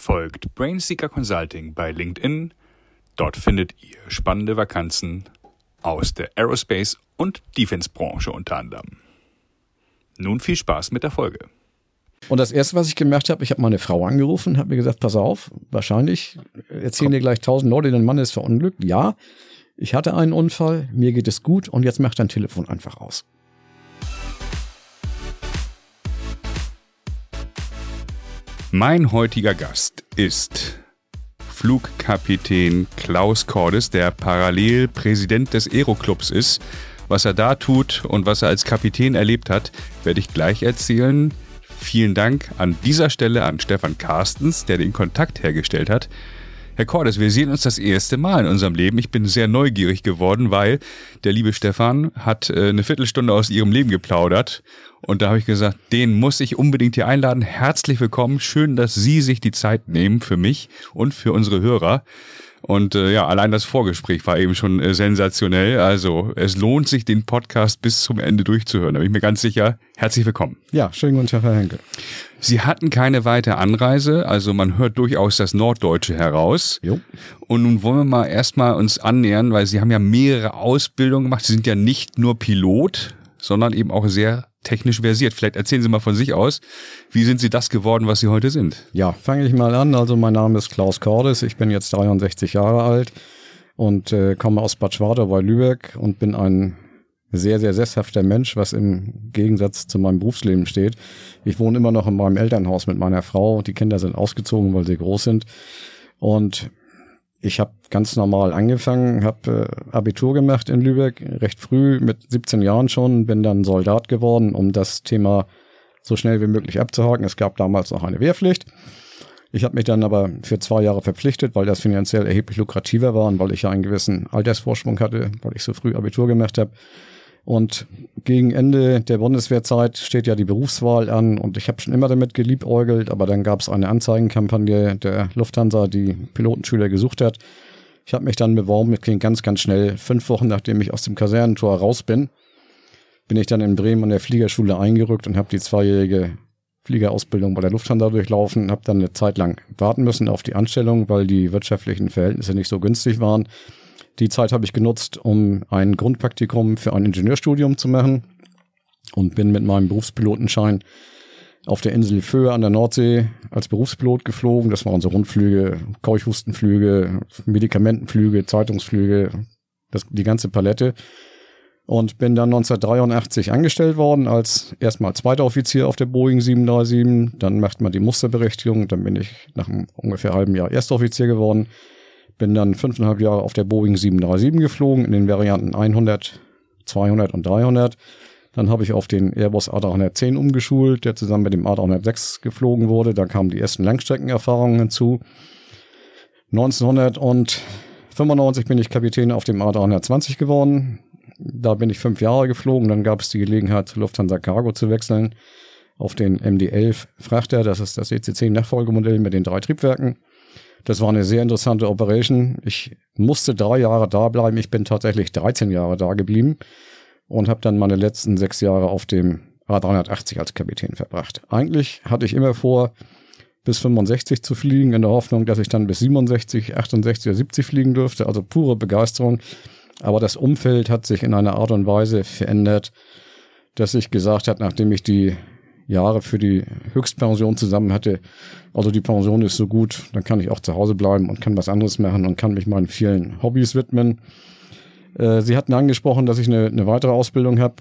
Folgt Brainseeker Consulting bei LinkedIn. Dort findet ihr spannende Vakanzen aus der Aerospace- und Defense-Branche unter anderem. Nun viel Spaß mit der Folge. Und das erste, was ich gemerkt habe, ich habe meine Frau angerufen, habe mir gesagt, pass auf, wahrscheinlich erzählen dir gleich tausend Leute, dein Mann ist verunglückt. Ja, ich hatte einen Unfall, mir geht es gut und jetzt mach dein Telefon einfach aus. Mein heutiger Gast ist Flugkapitän Klaus Cordes, der parallel Präsident des Aeroclubs ist. Was er da tut und was er als Kapitän erlebt hat, werde ich gleich erzählen. Vielen Dank an dieser Stelle an Stefan Carstens, der den Kontakt hergestellt hat. Herr Cordes, wir sehen uns das erste Mal in unserem Leben. Ich bin sehr neugierig geworden, weil der liebe Stefan hat äh, eine Viertelstunde aus ihrem Leben geplaudert. Und da habe ich gesagt, den muss ich unbedingt hier einladen. Herzlich willkommen. Schön, dass Sie sich die Zeit nehmen für mich und für unsere Hörer. Und äh, ja, allein das Vorgespräch war eben schon äh, sensationell. Also es lohnt sich, den Podcast bis zum Ende durchzuhören. Da bin ich mir ganz sicher. Herzlich willkommen. Ja, schönen guten Tag, Herr Henke. Sie hatten keine weite Anreise, also man hört durchaus das Norddeutsche heraus. Jo. Und nun wollen wir mal erstmal uns annähern, weil Sie haben ja mehrere Ausbildungen gemacht. Sie sind ja nicht nur Pilot, sondern eben auch sehr technisch versiert. Vielleicht erzählen Sie mal von sich aus. Wie sind Sie das geworden, was Sie heute sind? Ja, fange ich mal an. Also mein Name ist Klaus Cordes. Ich bin jetzt 63 Jahre alt und äh, komme aus Bad Schwartau bei Lübeck und bin ein sehr, sehr sesshafter Mensch, was im Gegensatz zu meinem Berufsleben steht. Ich wohne immer noch in meinem Elternhaus mit meiner Frau. Die Kinder sind ausgezogen, weil sie groß sind. Und ich habe ganz normal angefangen, habe äh, Abitur gemacht in Lübeck, recht früh, mit 17 Jahren schon, bin dann Soldat geworden, um das Thema so schnell wie möglich abzuhaken. Es gab damals noch eine Wehrpflicht. Ich habe mich dann aber für zwei Jahre verpflichtet, weil das finanziell erheblich lukrativer war und weil ich ja einen gewissen Altersvorsprung hatte, weil ich so früh Abitur gemacht habe. Und gegen Ende der Bundeswehrzeit steht ja die Berufswahl an und ich habe schon immer damit geliebäugelt, aber dann gab es eine Anzeigenkampagne der Lufthansa, die Pilotenschüler gesucht hat. Ich habe mich dann beworben, das klingt ganz, ganz schnell. Fünf Wochen nachdem ich aus dem Kasernentor raus bin, bin ich dann in Bremen an der Fliegerschule eingerückt und habe die zweijährige Fliegerausbildung bei der Lufthansa durchlaufen, habe dann eine Zeit lang warten müssen auf die Anstellung, weil die wirtschaftlichen Verhältnisse nicht so günstig waren. Die Zeit habe ich genutzt, um ein Grundpraktikum für ein Ingenieurstudium zu machen und bin mit meinem Berufspilotenschein auf der Insel Föhr an der Nordsee als Berufspilot geflogen. Das waren so Rundflüge, Keuchhustenflüge, Medikamentenflüge, Zeitungsflüge, das, die ganze Palette. Und bin dann 1983 angestellt worden als erstmal zweiter Offizier auf der Boeing 737. Dann macht man die Musterberechtigung. Dann bin ich nach einem ungefähr halben Jahr erster Offizier geworden. Bin dann fünfeinhalb Jahre auf der Boeing 737 geflogen, in den Varianten 100, 200 und 300. Dann habe ich auf den Airbus A310 umgeschult, der zusammen mit dem A306 geflogen wurde. Da kamen die ersten Langstreckenerfahrungen hinzu. 1995 bin ich Kapitän auf dem A320 geworden. Da bin ich fünf Jahre geflogen. Dann gab es die Gelegenheit, zu Lufthansa Cargo zu wechseln auf den MD-11 Frachter. Das ist das EC10-Nachfolgemodell mit den drei Triebwerken. Das war eine sehr interessante Operation. Ich musste drei Jahre da bleiben. Ich bin tatsächlich 13 Jahre da geblieben und habe dann meine letzten sechs Jahre auf dem A380 als Kapitän verbracht. Eigentlich hatte ich immer vor, bis 65 zu fliegen, in der Hoffnung, dass ich dann bis 67, 68 oder 70 fliegen dürfte. Also pure Begeisterung. Aber das Umfeld hat sich in einer Art und Weise verändert, dass ich gesagt habe, nachdem ich die Jahre für die Höchstpension zusammen hatte. Also die Pension ist so gut, dann kann ich auch zu Hause bleiben und kann was anderes machen und kann mich meinen vielen Hobbys widmen. Äh, Sie hatten angesprochen, dass ich eine, eine weitere Ausbildung habe.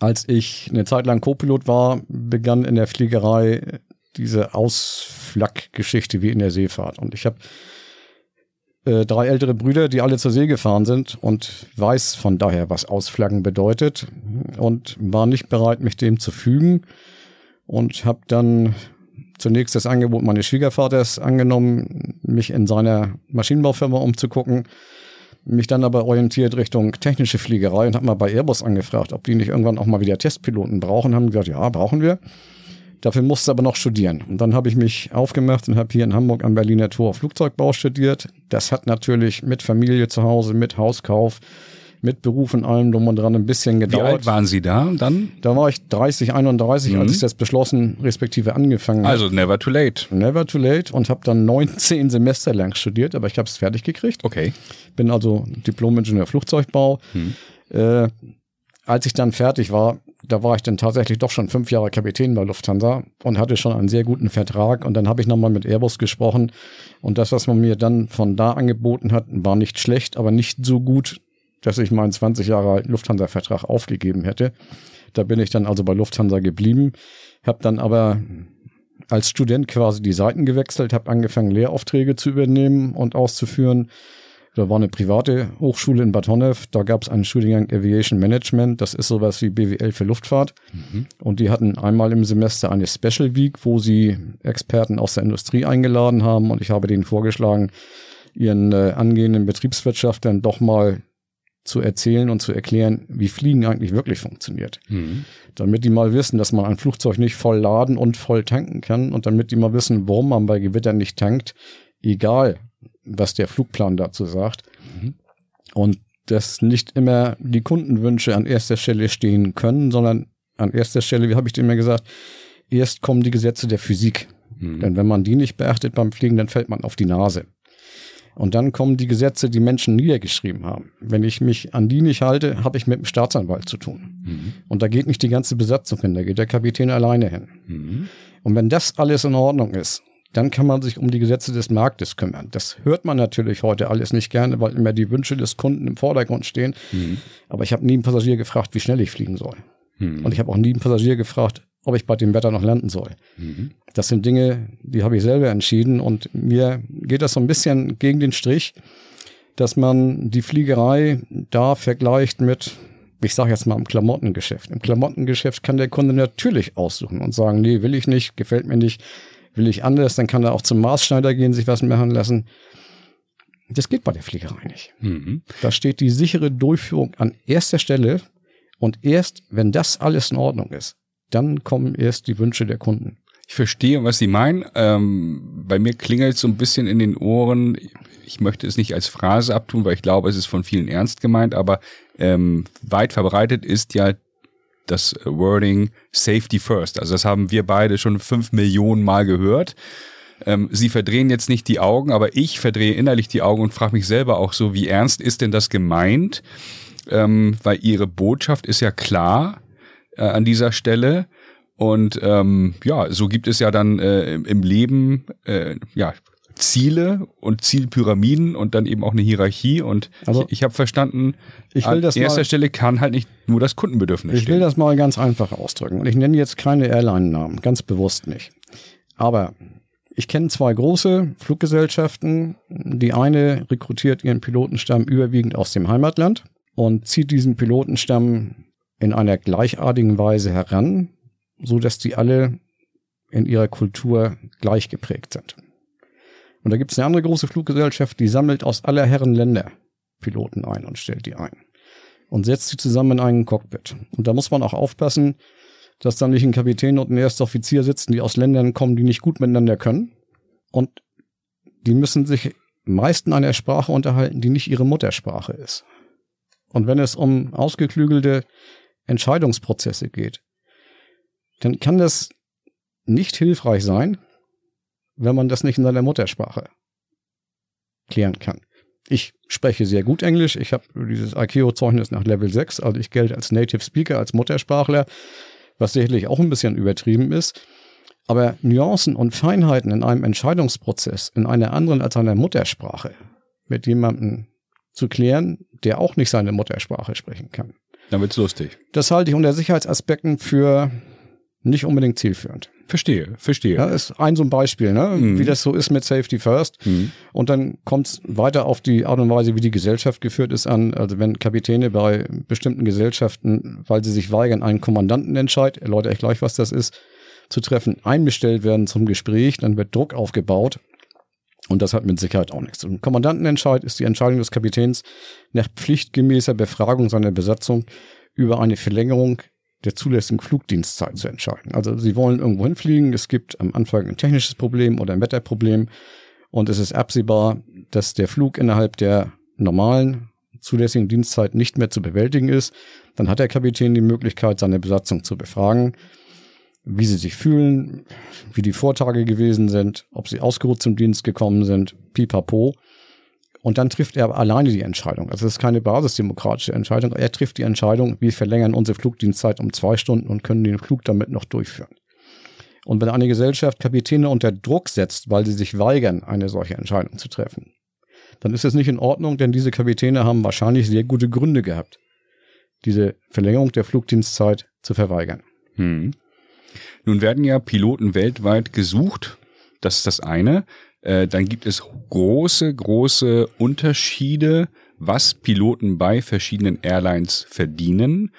Als ich eine Zeit lang Co-Pilot war, begann in der Fliegerei diese Ausflackgeschichte wie in der Seefahrt. Und ich habe äh, drei ältere Brüder, die alle zur See gefahren sind und weiß von daher, was Ausflaggen bedeutet und war nicht bereit, mich dem zu fügen und habe dann zunächst das Angebot meines Schwiegervaters angenommen, mich in seiner Maschinenbaufirma umzugucken, mich dann aber orientiert Richtung technische Fliegerei und habe mal bei Airbus angefragt, ob die nicht irgendwann auch mal wieder Testpiloten brauchen, haben gesagt, ja, brauchen wir. Dafür musste aber noch studieren. Und dann habe ich mich aufgemacht und habe hier in Hamburg am Berliner Tor Flugzeugbau studiert. Das hat natürlich mit Familie zu Hause, mit Hauskauf, mit Beruf und allem drum und dran ein bisschen gedauert. Wie alt waren Sie da dann? Da war ich 30, 31, mhm. als ich das beschlossen, respektive angefangen habe. Also never too late. Never too late und habe dann 19 Semester lang studiert, aber ich habe es fertig gekriegt. Okay. Bin also Diplom-Ingenieur Flugzeugbau. Mhm. Äh, als ich dann fertig war, da war ich dann tatsächlich doch schon fünf Jahre Kapitän bei Lufthansa und hatte schon einen sehr guten Vertrag. Und dann habe ich nochmal mit Airbus gesprochen. Und das, was man mir dann von da angeboten hat, war nicht schlecht, aber nicht so gut, dass ich meinen 20 Jahre Lufthansa-Vertrag aufgegeben hätte. Da bin ich dann also bei Lufthansa geblieben, habe dann aber als Student quasi die Seiten gewechselt, habe angefangen, Lehraufträge zu übernehmen und auszuführen da war eine private Hochschule in Bad Honnef, da gab es einen Studiengang Aviation Management, das ist sowas wie BWL für Luftfahrt. Mhm. Und die hatten einmal im Semester eine Special Week, wo sie Experten aus der Industrie eingeladen haben und ich habe denen vorgeschlagen, ihren äh, angehenden Betriebswirtschaftlern doch mal zu erzählen und zu erklären, wie Fliegen eigentlich wirklich funktioniert. Mhm. Damit die mal wissen, dass man ein Flugzeug nicht voll laden und voll tanken kann und damit die mal wissen, warum man bei Gewitter nicht tankt, egal was der Flugplan dazu sagt. Mhm. Und dass nicht immer die Kundenwünsche an erster Stelle stehen können, sondern an erster Stelle, wie habe ich dir immer gesagt, erst kommen die Gesetze der Physik. Mhm. Denn wenn man die nicht beachtet beim Fliegen, dann fällt man auf die Nase. Und dann kommen die Gesetze, die Menschen niedergeschrieben haben. Wenn ich mich an die nicht halte, habe ich mit dem Staatsanwalt zu tun. Mhm. Und da geht nicht die ganze Besatzung hin, da geht der Kapitän alleine hin. Mhm. Und wenn das alles in Ordnung ist, dann kann man sich um die Gesetze des Marktes kümmern. Das hört man natürlich heute alles nicht gerne, weil immer die Wünsche des Kunden im Vordergrund stehen. Mhm. Aber ich habe nie einen Passagier gefragt, wie schnell ich fliegen soll. Mhm. Und ich habe auch nie einen Passagier gefragt, ob ich bei dem Wetter noch landen soll. Mhm. Das sind Dinge, die habe ich selber entschieden und mir geht das so ein bisschen gegen den Strich, dass man die Fliegerei da vergleicht mit ich sage jetzt mal im Klamottengeschäft. Im Klamottengeschäft kann der Kunde natürlich aussuchen und sagen, nee, will ich nicht, gefällt mir nicht, will ich anders, dann kann er auch zum Maßschneider gehen, sich was machen lassen. Das geht bei der Fliegerei nicht. Mhm. Da steht die sichere Durchführung an erster Stelle und erst, wenn das alles in Ordnung ist, dann kommen erst die Wünsche der Kunden. Ich verstehe, was Sie meinen. Ähm, bei mir klingelt so ein bisschen in den Ohren. Ich möchte es nicht als Phrase abtun, weil ich glaube, es ist von vielen ernst gemeint, aber ähm, weit verbreitet ist ja das Wording Safety First. Also das haben wir beide schon fünf Millionen Mal gehört. Ähm, Sie verdrehen jetzt nicht die Augen, aber ich verdrehe innerlich die Augen und frage mich selber auch so, wie ernst ist denn das gemeint? Ähm, weil Ihre Botschaft ist ja klar äh, an dieser Stelle. Und ähm, ja, so gibt es ja dann äh, im Leben äh, ja Ziele und Zielpyramiden und dann eben auch eine Hierarchie. Und also, ich, ich habe verstanden, ich will an erster mal, Stelle kann halt nicht nur das Kundenbedürfnis Ich stehen. will das mal ganz einfach ausdrücken. Und ich nenne jetzt keine Airline-Namen, ganz bewusst nicht. Aber ich kenne zwei große Fluggesellschaften. Die eine rekrutiert ihren Pilotenstamm überwiegend aus dem Heimatland und zieht diesen Pilotenstamm in einer gleichartigen Weise heran, so dass die alle in ihrer Kultur gleich geprägt sind. Und da gibt es eine andere große Fluggesellschaft, die sammelt aus aller Herren Länder Piloten ein und stellt die ein. Und setzt sie zusammen in einen Cockpit. Und da muss man auch aufpassen, dass da nicht ein Kapitän und ein erster Offizier sitzen, die aus Ländern kommen, die nicht gut miteinander können. Und die müssen sich meist in einer Sprache unterhalten, die nicht ihre Muttersprache ist. Und wenn es um ausgeklügelte Entscheidungsprozesse geht, dann kann das nicht hilfreich sein, wenn man das nicht in seiner Muttersprache klären kann. Ich spreche sehr gut Englisch. Ich habe dieses ICAO-Zeugnis nach Level 6. Also ich gelte als Native Speaker, als Muttersprachler, was sicherlich auch ein bisschen übertrieben ist. Aber Nuancen und Feinheiten in einem Entscheidungsprozess, in einer anderen als einer Muttersprache, mit jemandem zu klären, der auch nicht seine Muttersprache sprechen kann. Dann wird's lustig. Das halte ich unter Sicherheitsaspekten für nicht unbedingt zielführend. Verstehe, verstehe. Ja, ist ein so ein Beispiel, ne? Mhm. wie das so ist mit Safety First. Mhm. Und dann kommt es weiter auf die Art und Weise, wie die Gesellschaft geführt ist, an. Also wenn Kapitäne bei bestimmten Gesellschaften, weil sie sich weigern, einen Kommandantenentscheid, erläutere ich gleich, was das ist, zu treffen, einbestellt werden zum Gespräch, dann wird Druck aufgebaut. Und das hat mit Sicherheit auch nichts zu tun. Kommandantenentscheid ist die Entscheidung des Kapitäns nach pflichtgemäßer Befragung seiner Besatzung über eine Verlängerung der zulässigen Flugdienstzeit zu entscheiden. Also Sie wollen irgendwo hinfliegen, es gibt am Anfang ein technisches Problem oder ein Wetterproblem und es ist absehbar, dass der Flug innerhalb der normalen zulässigen Dienstzeit nicht mehr zu bewältigen ist, dann hat der Kapitän die Möglichkeit, seine Besatzung zu befragen, wie sie sich fühlen, wie die Vortage gewesen sind, ob sie ausgeruht zum Dienst gekommen sind, pipapo. Und dann trifft er alleine die Entscheidung. Also es ist keine basisdemokratische Entscheidung. Er trifft die Entscheidung, wir verlängern unsere Flugdienstzeit um zwei Stunden und können den Flug damit noch durchführen. Und wenn eine Gesellschaft Kapitäne unter Druck setzt, weil sie sich weigern, eine solche Entscheidung zu treffen, dann ist es nicht in Ordnung, denn diese Kapitäne haben wahrscheinlich sehr gute Gründe gehabt, diese Verlängerung der Flugdienstzeit zu verweigern. Hm. Nun werden ja Piloten weltweit gesucht. Das ist das eine. Äh, dann gibt es große, große Unterschiede, was Piloten bei verschiedenen Airlines verdienen.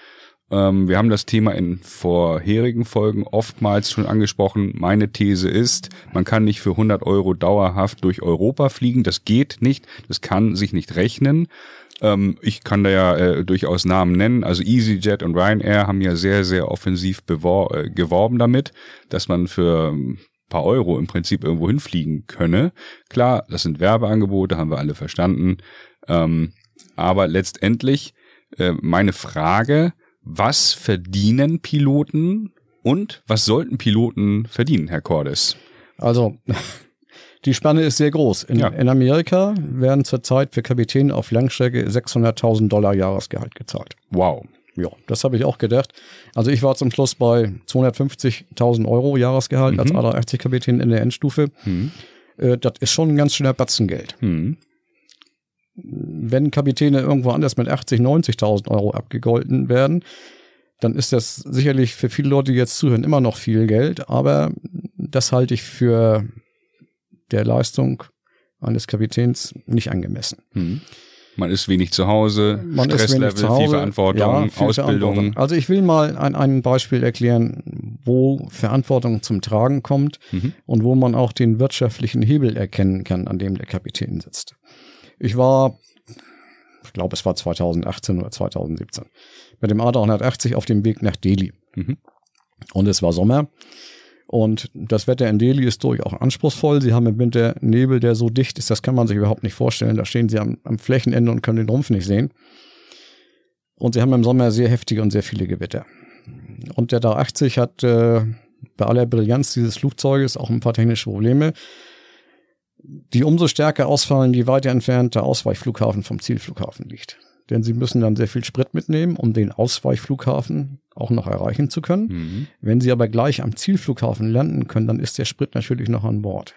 Ähm, wir haben das Thema in vorherigen Folgen oftmals schon angesprochen. Meine These ist, man kann nicht für 100 Euro dauerhaft durch Europa fliegen. Das geht nicht. Das kann sich nicht rechnen. Ähm, ich kann da ja äh, durchaus Namen nennen. Also EasyJet und Ryanair haben ja sehr, sehr offensiv äh, geworben damit, dass man für ein paar Euro im Prinzip irgendwo hinfliegen könne. Klar, das sind Werbeangebote, haben wir alle verstanden. Ähm, aber letztendlich äh, meine Frage, was verdienen Piloten und was sollten Piloten verdienen, Herr Cordes? Also, die Spanne ist sehr groß. In, ja. in Amerika werden zurzeit für Kapitäne auf Langstrecke 600.000 Dollar Jahresgehalt gezahlt. Wow. Ja, das habe ich auch gedacht. Also ich war zum Schluss bei 250.000 Euro Jahresgehalt mhm. als A380-Kapitän in der Endstufe. Mhm. Äh, das ist schon ein ganz schöner Batzengeld. Mhm wenn Kapitäne irgendwo anders mit 80, 90.000 Euro abgegolten werden, dann ist das sicherlich für viele Leute, die jetzt zuhören, immer noch viel Geld, aber das halte ich für der Leistung eines Kapitäns nicht angemessen. Hm. Man ist wenig zu Hause, Man Stresslevel, ist wenig zu Hause, viel Verantwortung, ja, viel Ausbildung. Verantwortung. Also ich will mal ein, ein Beispiel erklären, wo Verantwortung zum Tragen kommt mhm. und wo man auch den wirtschaftlichen Hebel erkennen kann, an dem der Kapitän sitzt. Ich war, ich glaube, es war 2018 oder 2017, mit dem A380 auf dem Weg nach Delhi. Mhm. Und es war Sommer. Und das Wetter in Delhi ist durchaus anspruchsvoll. Sie haben im Winter Nebel, der so dicht ist, das kann man sich überhaupt nicht vorstellen. Da stehen sie am, am Flächenende und können den Rumpf nicht sehen. Und sie haben im Sommer sehr heftige und sehr viele Gewitter. Und der Da-80 hat äh, bei aller Brillanz dieses Flugzeuges auch ein paar technische Probleme die umso stärker ausfallen, je weiter entfernt der Ausweichflughafen vom Zielflughafen liegt. Denn sie müssen dann sehr viel Sprit mitnehmen, um den Ausweichflughafen auch noch erreichen zu können. Mhm. Wenn sie aber gleich am Zielflughafen landen können, dann ist der Sprit natürlich noch an Bord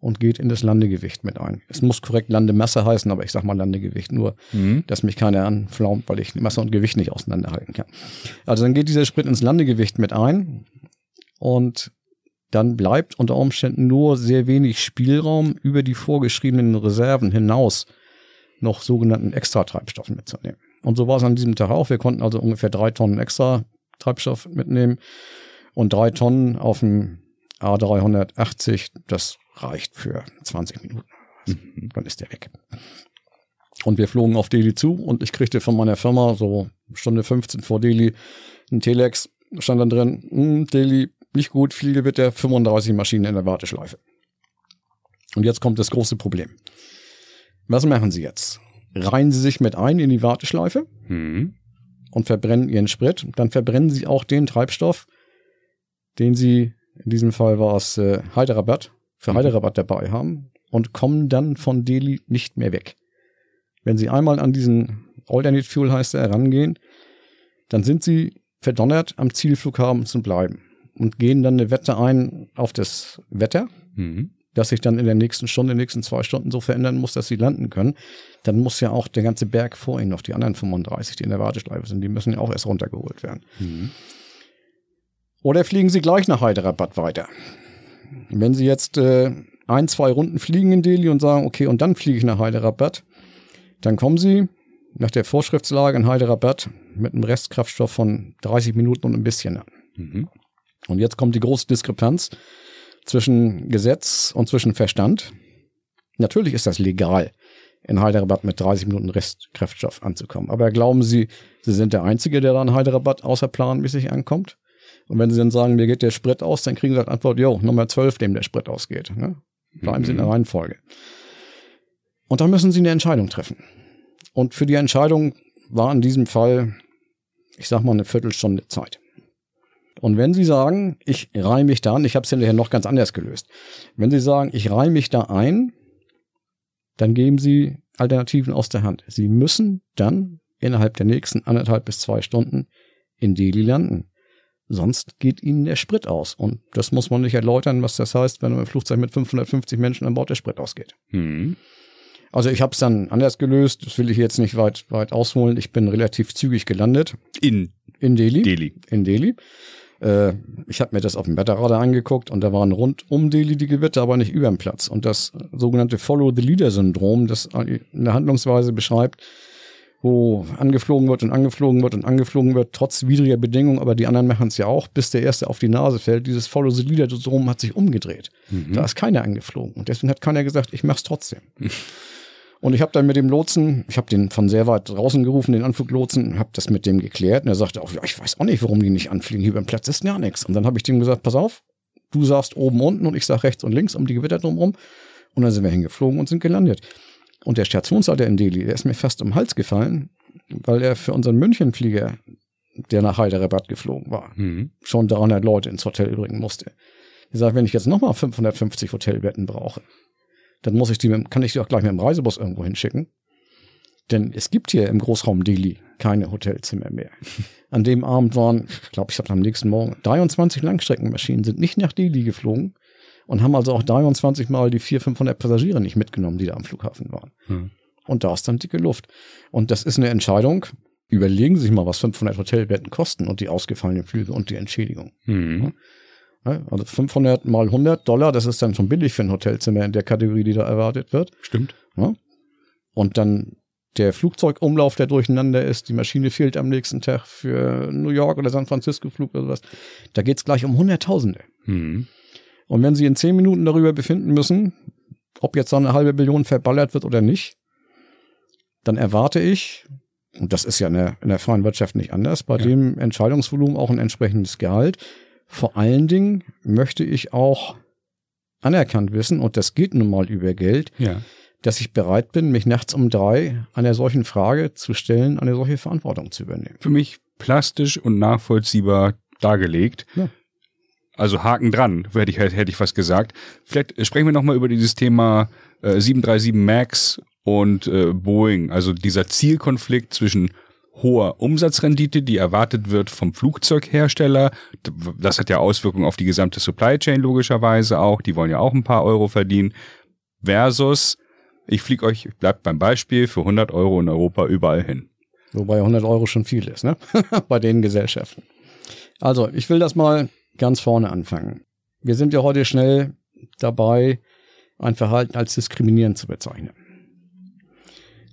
und geht in das Landegewicht mit ein. Es muss korrekt Landemasse heißen, aber ich sag mal Landegewicht nur, mhm. dass mich keiner anflaumt, weil ich Masse und Gewicht nicht auseinanderhalten kann. Also dann geht dieser Sprit ins Landegewicht mit ein und dann bleibt unter Umständen nur sehr wenig Spielraum über die vorgeschriebenen Reserven hinaus noch sogenannten Extra-Treibstoff mitzunehmen. Und so war es an diesem Tag auch. Wir konnten also ungefähr drei Tonnen extra Treibstoff mitnehmen und drei Tonnen auf dem A380. Das reicht für 20 Minuten. Mhm. Dann ist der weg. Und wir flogen auf Delhi zu und ich kriegte von meiner Firma so Stunde 15 vor Delhi ein Telex, stand dann drin, hm, Delhi, nicht gut, viel Gewitter, 35 Maschinen in der Warteschleife. Und jetzt kommt das große Problem. Was machen Sie jetzt? Reihen Sie sich mit ein in die Warteschleife mhm. und verbrennen Ihren Sprit. Dann verbrennen Sie auch den Treibstoff, den Sie, in diesem Fall war es äh, Hyderabad, für mhm. Hyderabad dabei haben und kommen dann von Delhi nicht mehr weg. Wenn Sie einmal an diesen Alternate Fuel heißt er herangehen, dann sind Sie verdonnert, am Zielflughafen zu bleiben und gehen dann eine Wette ein auf das Wetter, mhm. Das sich dann in der nächsten Stunde, in den nächsten zwei Stunden so verändern muss, dass sie landen können, dann muss ja auch der ganze Berg vor ihnen noch die anderen 35, die in der Warteschleife sind, die müssen ja auch erst runtergeholt werden. Mhm. Oder fliegen sie gleich nach Hyderabad weiter. Wenn sie jetzt äh, ein, zwei Runden fliegen in Delhi und sagen, okay, und dann fliege ich nach Hyderabad, dann kommen sie nach der Vorschriftslage in Hyderabad mit einem Restkraftstoff von 30 Minuten und ein bisschen an. Mhm. Und jetzt kommt die große Diskrepanz zwischen Gesetz und zwischen Verstand. Natürlich ist das legal, in Hyderabad mit 30 Minuten Restkraftstoff anzukommen. Aber glauben Sie, Sie sind der Einzige, der da in Hyderabad außerplanmäßig ankommt? Und wenn Sie dann sagen, mir geht der Sprit aus, dann kriegen Sie als Antwort, jo, Nummer 12, dem der Sprit ausgeht. Ne? Bleiben mhm. Sie in der mhm. Reihenfolge. Und dann müssen Sie eine Entscheidung treffen. Und für die Entscheidung war in diesem Fall, ich sag mal, eine Viertelstunde Zeit. Und wenn Sie sagen, ich reihe mich da an, ich habe es hinterher noch ganz anders gelöst. Wenn Sie sagen, ich reihe mich da ein, dann geben Sie Alternativen aus der Hand. Sie müssen dann innerhalb der nächsten anderthalb bis zwei Stunden in Delhi landen. Sonst geht Ihnen der Sprit aus. Und das muss man nicht erläutern, was das heißt, wenn ein Flugzeug mit 550 Menschen an Bord der Sprit ausgeht. Mhm. Also ich habe es dann anders gelöst. Das will ich jetzt nicht weit, weit ausholen. Ich bin relativ zügig gelandet. In, in Delhi. Delhi. In Delhi. Äh, ich habe mir das auf dem Wetterradar angeguckt und da waren rund um Delhi die Gewitter, aber nicht über dem Platz. Und das sogenannte Follow-the-Leader-Syndrom, das eine Handlungsweise beschreibt, wo angeflogen wird und angeflogen wird und angeflogen wird, trotz widriger Bedingungen, aber die anderen machen es ja auch, bis der Erste auf die Nase fällt. Dieses Follow the Leader-Syndrom hat sich umgedreht. Mhm. Da ist keiner angeflogen. Und deswegen hat keiner gesagt, ich mach's trotzdem. Und ich habe dann mit dem Lotsen, ich habe den von sehr weit draußen gerufen, den Anfluglotsen, habe das mit dem geklärt und er sagte auch, ja, ich weiß auch nicht, warum die nicht anfliegen. Hier beim Platz ist gar nichts. Und dann habe ich dem gesagt, pass auf, du sagst oben unten und ich sag rechts und links um die Gewitter drumherum. Und dann sind wir hingeflogen und sind gelandet. Und der Stationsleiter in Delhi, der ist mir fast um den Hals gefallen, weil er für unseren Münchenflieger, der nach Hyderabad geflogen war, mhm. schon 300 Leute ins Hotel bringen musste. Er sagt, wenn ich jetzt nochmal 550 Hotelbetten brauche, dann muss ich die, kann ich die auch gleich mit dem Reisebus irgendwo hinschicken. Denn es gibt hier im Großraum Delhi keine Hotelzimmer mehr. An dem Abend waren, ich glaube, ich habe am nächsten Morgen 23 Langstreckenmaschinen sind nicht nach Delhi geflogen und haben also auch 23 Mal die 400, 500 Passagiere nicht mitgenommen, die da am Flughafen waren. Hm. Und da ist dann dicke Luft. Und das ist eine Entscheidung. Überlegen Sie sich mal, was 500 Hotelbetten kosten und die ausgefallenen Flüge und die Entschädigung. Hm. Also 500 mal 100 Dollar, das ist dann schon billig für ein Hotelzimmer in der Kategorie, die da erwartet wird. Stimmt. Und dann der Flugzeugumlauf, der durcheinander ist, die Maschine fehlt am nächsten Tag für New York oder San Francisco Flug oder sowas. Da geht's gleich um Hunderttausende. Mhm. Und wenn Sie in zehn Minuten darüber befinden müssen, ob jetzt da eine halbe Billion verballert wird oder nicht, dann erwarte ich, und das ist ja in der, in der freien Wirtschaft nicht anders, bei ja. dem Entscheidungsvolumen auch ein entsprechendes Gehalt. Vor allen Dingen möchte ich auch anerkannt wissen, und das geht nun mal über Geld, ja. dass ich bereit bin, mich nachts um drei einer solchen Frage zu stellen, eine solche Verantwortung zu übernehmen. Für mich plastisch und nachvollziehbar dargelegt. Ja. Also Haken dran, hätte ich, hätte ich fast gesagt. Vielleicht sprechen wir nochmal über dieses Thema äh, 737 MAX und äh, Boeing. Also dieser Zielkonflikt zwischen hoher Umsatzrendite, die erwartet wird vom Flugzeughersteller. Das hat ja Auswirkungen auf die gesamte Supply Chain logischerweise auch. Die wollen ja auch ein paar Euro verdienen. Versus, ich fliege euch, bleibt beim Beispiel, für 100 Euro in Europa überall hin. Wobei 100 Euro schon viel ist, ne? Bei den Gesellschaften. Also, ich will das mal ganz vorne anfangen. Wir sind ja heute schnell dabei, ein Verhalten als diskriminierend zu bezeichnen.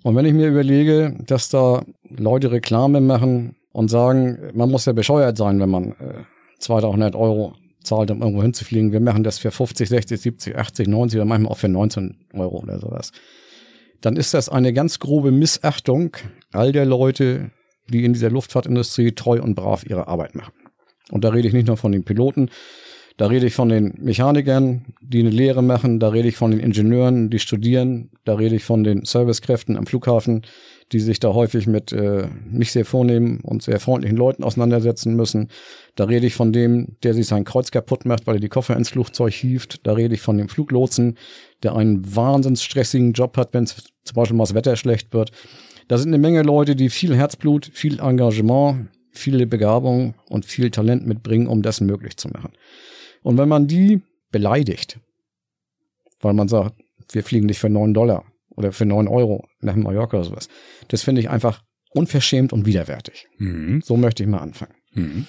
Und wenn ich mir überlege, dass da Leute Reklame machen und sagen, man muss ja bescheuert sein, wenn man äh, 200 Euro zahlt, um irgendwo hinzufliegen. Wir machen das für 50, 60, 70, 80, 90 oder manchmal auch für 19 Euro oder sowas. Dann ist das eine ganz grobe Missachtung all der Leute, die in dieser Luftfahrtindustrie treu und brav ihre Arbeit machen. Und da rede ich nicht nur von den Piloten, da rede ich von den Mechanikern, die eine Lehre machen, da rede ich von den Ingenieuren, die studieren, da rede ich von den Servicekräften am Flughafen, die sich da häufig mit äh, nicht sehr vornehmen und sehr freundlichen Leuten auseinandersetzen müssen. Da rede ich von dem, der sich sein Kreuz kaputt macht, weil er die Koffer ins Flugzeug hieft. Da rede ich von dem Fluglotsen, der einen wahnsinns stressigen Job hat, wenn es zum Beispiel mal das Wetter schlecht wird. Da sind eine Menge Leute, die viel Herzblut, viel Engagement, viele Begabung und viel Talent mitbringen, um das möglich zu machen. Und wenn man die beleidigt, weil man sagt, wir fliegen nicht für neun Dollar oder für neun Euro nach Mallorca oder sowas, das finde ich einfach unverschämt und widerwärtig. Mhm. So möchte ich mal anfangen. Mhm.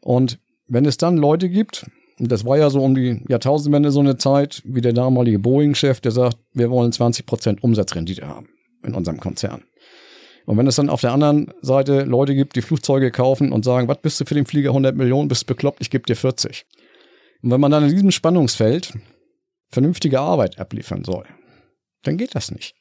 Und wenn es dann Leute gibt, und das war ja so um die Jahrtausendwende so eine Zeit, wie der damalige Boeing-Chef, der sagt, wir wollen 20 Prozent Umsatzrendite haben in unserem Konzern. Und wenn es dann auf der anderen Seite Leute gibt, die Flugzeuge kaufen und sagen, was bist du für den Flieger 100 Millionen, bist bekloppt, ich gebe dir 40. Und wenn man dann in diesem Spannungsfeld vernünftige Arbeit abliefern soll, dann geht das nicht.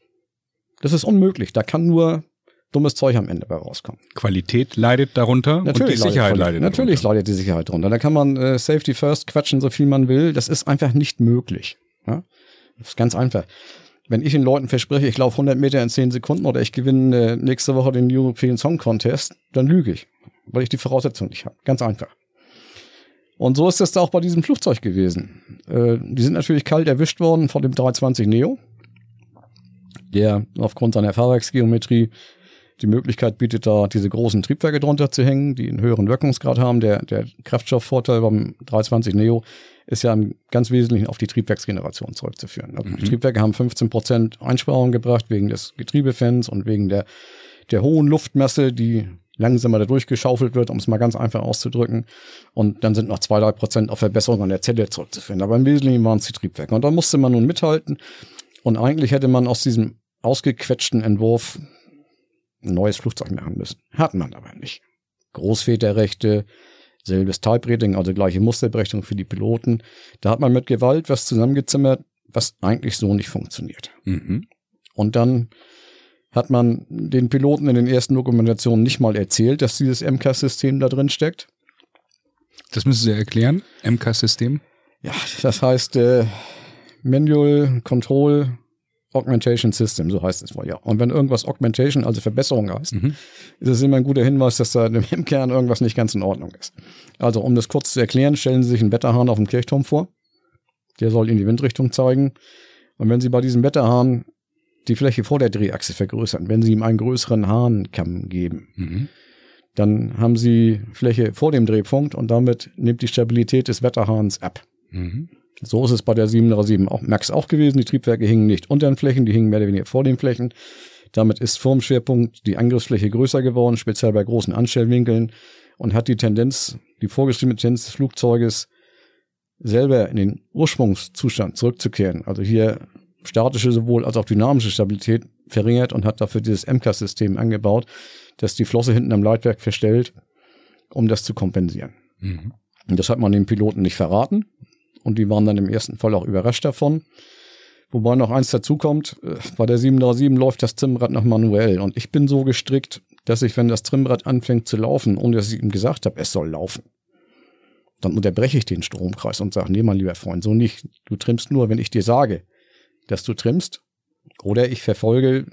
Das ist unmöglich. Da kann nur dummes Zeug am Ende bei rauskommen. Qualität leidet darunter natürlich und die Sicherheit leidet, leidet Natürlich darunter. leidet die Sicherheit darunter. Da kann man äh, Safety First quatschen, so viel man will. Das ist einfach nicht möglich. Ja? Das ist ganz einfach. wenn ich den Leuten verspreche, ich laufe 100 Meter in 10 Sekunden oder ich gewinne äh, nächste Woche den European Song Contest, dann lüge ich, weil ich die Voraussetzung nicht habe. Ganz einfach. Und so ist es da auch bei diesem Flugzeug gewesen. Äh, die sind natürlich kalt erwischt worden von dem 320 Neo, der aufgrund seiner Fahrwerksgeometrie die Möglichkeit bietet, da diese großen Triebwerke drunter zu hängen, die einen höheren Wirkungsgrad haben. Der, der Kraftstoffvorteil beim 320 Neo ist ja im ganz Wesentlichen auf die Triebwerksgeneration zurückzuführen. Also mhm. Die Triebwerke haben 15 Prozent Einsparung gebracht wegen des Getriebefans und wegen der, der hohen Luftmasse, die langsamer da durchgeschaufelt wird, um es mal ganz einfach auszudrücken. Und dann sind noch zwei, drei Prozent auf Verbesserung an der Zelle zurückzuführen. Aber im Wesentlichen waren es die Triebwerke. Und da musste man nun mithalten. Und eigentlich hätte man aus diesem ausgequetschten Entwurf ein neues Flugzeug machen müssen. Hat man aber nicht. Großväterrechte, selbes Type-Rating, also gleiche Musterberechnung für die Piloten. Da hat man mit Gewalt was zusammengezimmert, was eigentlich so nicht funktioniert. Mhm. Und dann hat man den Piloten in den ersten Dokumentationen nicht mal erzählt, dass dieses MCAS-System da drin steckt. Das müssen Sie erklären, MCAS-System? Ja, das heißt äh, Manual Control Augmentation System, so heißt es wohl, ja. Und wenn irgendwas Augmentation, also Verbesserung heißt, mhm. ist es immer ein guter Hinweis, dass da im Kern irgendwas nicht ganz in Ordnung ist. Also, um das kurz zu erklären, stellen Sie sich einen Wetterhahn auf dem Kirchturm vor. Der soll in die Windrichtung zeigen. Und wenn Sie bei diesem Wetterhahn die Fläche vor der Drehachse vergrößern, wenn Sie ihm einen größeren Hahnkamm geben, mhm. dann haben Sie Fläche vor dem Drehpunkt und damit nimmt die Stabilität des Wetterhahns ab. Mhm. So ist es bei der 737 auch, Max auch gewesen. Die Triebwerke hingen nicht unter den Flächen, die hingen mehr oder weniger vor den Flächen. Damit ist vorm Schwerpunkt die Angriffsfläche größer geworden, speziell bei großen Anstellwinkeln und hat die Tendenz, die vorgeschriebene Tendenz des Flugzeuges selber in den Ursprungszustand zurückzukehren. Also hier statische sowohl als auch dynamische Stabilität verringert und hat dafür dieses MCAS-System angebaut, das die Flosse hinten am Leitwerk verstellt, um das zu kompensieren. Mhm. Und das hat man den Piloten nicht verraten. Und die waren dann im ersten Fall auch überrascht davon. Wobei noch eins dazu kommt, äh, bei der 737 läuft das Trimmrad noch manuell. Und ich bin so gestrickt, dass ich, wenn das Trimmrad anfängt zu laufen, ohne dass ich ihm gesagt habe, es soll laufen, dann unterbreche ich den Stromkreis und sage, nee, mein lieber Freund, so nicht. Du trimmst nur, wenn ich dir sage, dass du trimmst. Oder ich verfolge,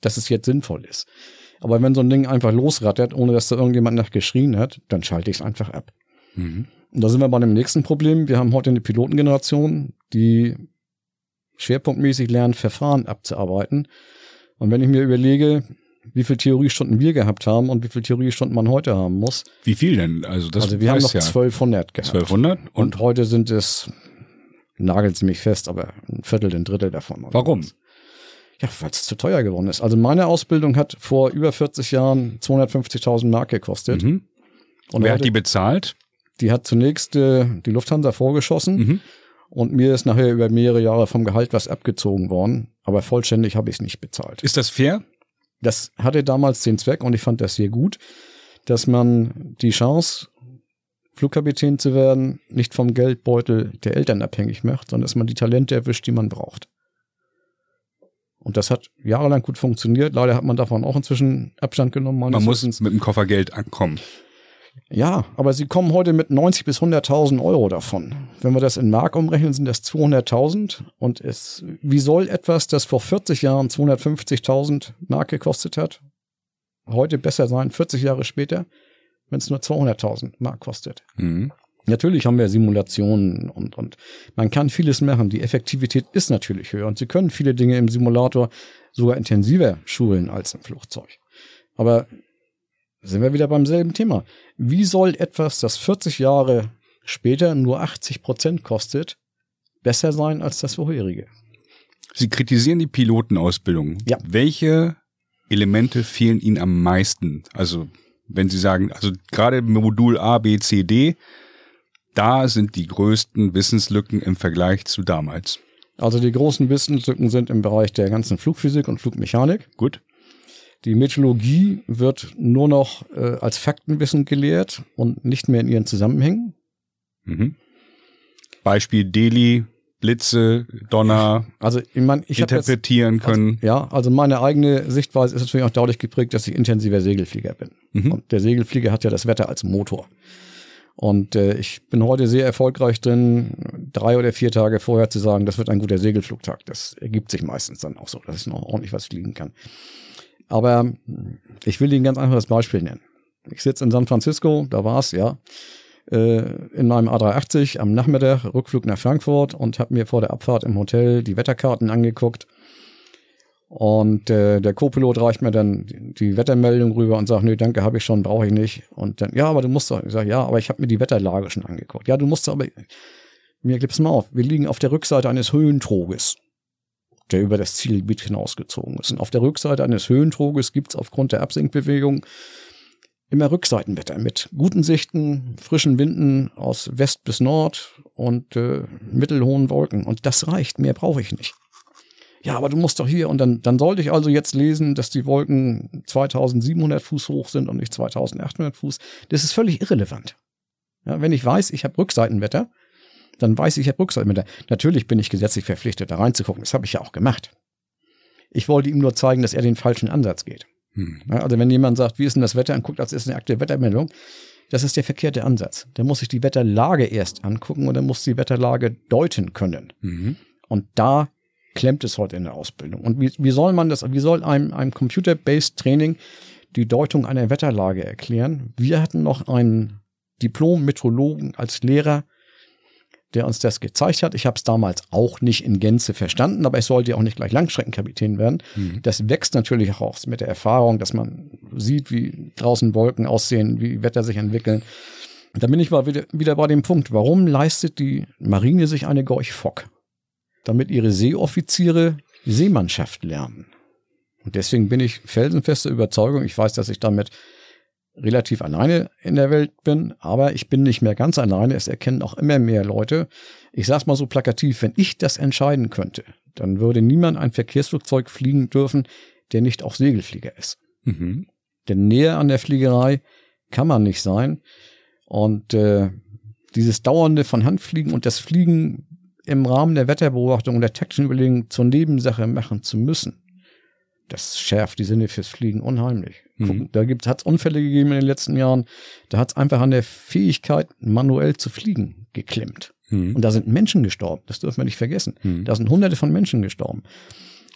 dass es jetzt sinnvoll ist. Aber wenn so ein Ding einfach losrattert, ohne dass da irgendjemand nach geschrien hat, dann schalte ich es einfach ab. Mhm. Und da sind wir bei dem nächsten Problem. Wir haben heute eine Pilotengeneration, die schwerpunktmäßig lernt, Verfahren abzuarbeiten. Und wenn ich mir überlege, wie viele Theoriestunden wir gehabt haben und wie viele Theoriestunden man heute haben muss. Wie viel denn? Also, das also wir haben noch ja 1200 gehabt. 1200? Und, und heute sind es, nagelt sie mich fest, aber ein Viertel, ein Drittel davon. Warum? Ja, weil es zu teuer geworden ist. Also meine Ausbildung hat vor über 40 Jahren 250.000 Mark gekostet. Mhm. Und wer hat die bezahlt? Die hat zunächst äh, die Lufthansa vorgeschossen mhm. und mir ist nachher über mehrere Jahre vom Gehalt was abgezogen worden, aber vollständig habe ich es nicht bezahlt. Ist das fair? Das hatte damals den Zweck und ich fand das sehr gut, dass man die Chance, Flugkapitän zu werden, nicht vom Geldbeutel der Eltern abhängig macht, sondern dass man die Talente erwischt, die man braucht. Und das hat jahrelang gut funktioniert. Leider hat man davon auch inzwischen Abstand genommen. Man muss mit dem Koffer Geld ankommen. Ja, aber sie kommen heute mit 90 bis 100.000 Euro davon. Wenn wir das in Mark umrechnen, sind das 200.000. Und es, wie soll etwas, das vor 40 Jahren 250.000 Mark gekostet hat, heute besser sein, 40 Jahre später, wenn es nur 200.000 Mark kostet? Mhm. Natürlich haben wir Simulationen und, und man kann vieles machen. Die Effektivität ist natürlich höher und Sie können viele Dinge im Simulator sogar intensiver schulen als im Flugzeug. Aber sind wir wieder beim selben Thema. Wie soll etwas, das 40 Jahre später nur 80 Prozent kostet, besser sein als das vorherige? Sie kritisieren die Pilotenausbildung. Ja. Welche Elemente fehlen Ihnen am meisten? Also, wenn Sie sagen, also gerade Modul A, B, C, D, da sind die größten Wissenslücken im Vergleich zu damals. Also die großen Wissenslücken sind im Bereich der ganzen Flugphysik und Flugmechanik. Gut. Die Meteorologie wird nur noch äh, als Faktenwissen gelehrt und nicht mehr in ihren Zusammenhängen. Mhm. Beispiel Delhi, Blitze, Donner, also ich mein, ich interpretieren jetzt, können. Also, ja, also meine eigene Sichtweise ist natürlich auch dadurch geprägt, dass ich intensiver Segelflieger bin. Mhm. Und der Segelflieger hat ja das Wetter als Motor. Und äh, ich bin heute sehr erfolgreich drin, drei oder vier Tage vorher zu sagen, das wird ein guter Segelflugtag. Das ergibt sich meistens dann auch so, dass ich noch ordentlich was fliegen kann. Aber ich will Ihnen ganz einfaches Beispiel nennen. Ich sitze in San Francisco, da war es, ja, in meinem A380 am Nachmittag, Rückflug nach Frankfurt und habe mir vor der Abfahrt im Hotel die Wetterkarten angeguckt. Und äh, der Co-Pilot reicht mir dann die Wettermeldung rüber und sagt, nee, danke, habe ich schon, brauche ich nicht. Und dann, ja, aber du musst doch, ich sage, ja, aber ich habe mir die Wetterlage schon angeguckt. Ja, du musst aber, mir gib's mal auf, wir liegen auf der Rückseite eines Höhentroges, der über das Zielgebiet hinausgezogen ist. Und auf der Rückseite eines Höhentroges gibt's aufgrund der Absinkbewegung immer Rückseitenwetter mit guten Sichten, frischen Winden aus West bis Nord und äh, mittelhohen Wolken. Und das reicht, mehr brauche ich nicht. Ja, aber du musst doch hier und dann, dann sollte ich also jetzt lesen, dass die Wolken 2700 Fuß hoch sind und nicht 2800 Fuß. Das ist völlig irrelevant. Ja, wenn ich weiß, ich habe Rückseitenwetter, dann weiß ich, ich habe Rückseitenwetter. Natürlich bin ich gesetzlich verpflichtet, da reinzugucken. Das habe ich ja auch gemacht. Ich wollte ihm nur zeigen, dass er den falschen Ansatz geht. Hm. Also wenn jemand sagt, wie ist denn das Wetter, und guckt, das ist eine aktuelle Wettermeldung, das ist der verkehrte Ansatz. Der muss sich die Wetterlage erst angucken und er muss die Wetterlage deuten können. Mhm. Und da klemmt es heute in der Ausbildung. Und wie, wie soll man das, wie soll einem, einem Computer-Based Training die Deutung einer Wetterlage erklären? Wir hatten noch einen Diplom-Metrologen als Lehrer, der uns das gezeigt hat. Ich habe es damals auch nicht in Gänze verstanden, aber ich sollte ja auch nicht gleich Langstreckenkapitän werden. Mhm. Das wächst natürlich auch mit der Erfahrung, dass man sieht, wie draußen Wolken aussehen, wie Wetter sich entwickeln. Da bin ich mal wieder, wieder bei dem Punkt, warum leistet die Marine sich eine Gorch Fock? Damit ihre Seeoffiziere Seemannschaft lernen. Und deswegen bin ich felsenfester Überzeugung, ich weiß, dass ich damit relativ alleine in der Welt bin, aber ich bin nicht mehr ganz alleine. Es erkennen auch immer mehr Leute. Ich sag's mal so plakativ, wenn ich das entscheiden könnte, dann würde niemand ein Verkehrsflugzeug fliegen dürfen, der nicht auch Segelflieger ist. Mhm. Denn näher an der Fliegerei kann man nicht sein. Und äh, dieses dauernde von Hand fliegen und das Fliegen im Rahmen der Wetterbeobachtung und der taktischen Überlegung zur Nebensache machen zu müssen, das schärft die Sinne fürs Fliegen unheimlich. Mhm. Da hat es Unfälle gegeben in den letzten Jahren. Da hat es einfach an der Fähigkeit, manuell zu fliegen, geklemmt. Mhm. Und da sind Menschen gestorben. Das dürfen wir nicht vergessen. Mhm. Da sind hunderte von Menschen gestorben.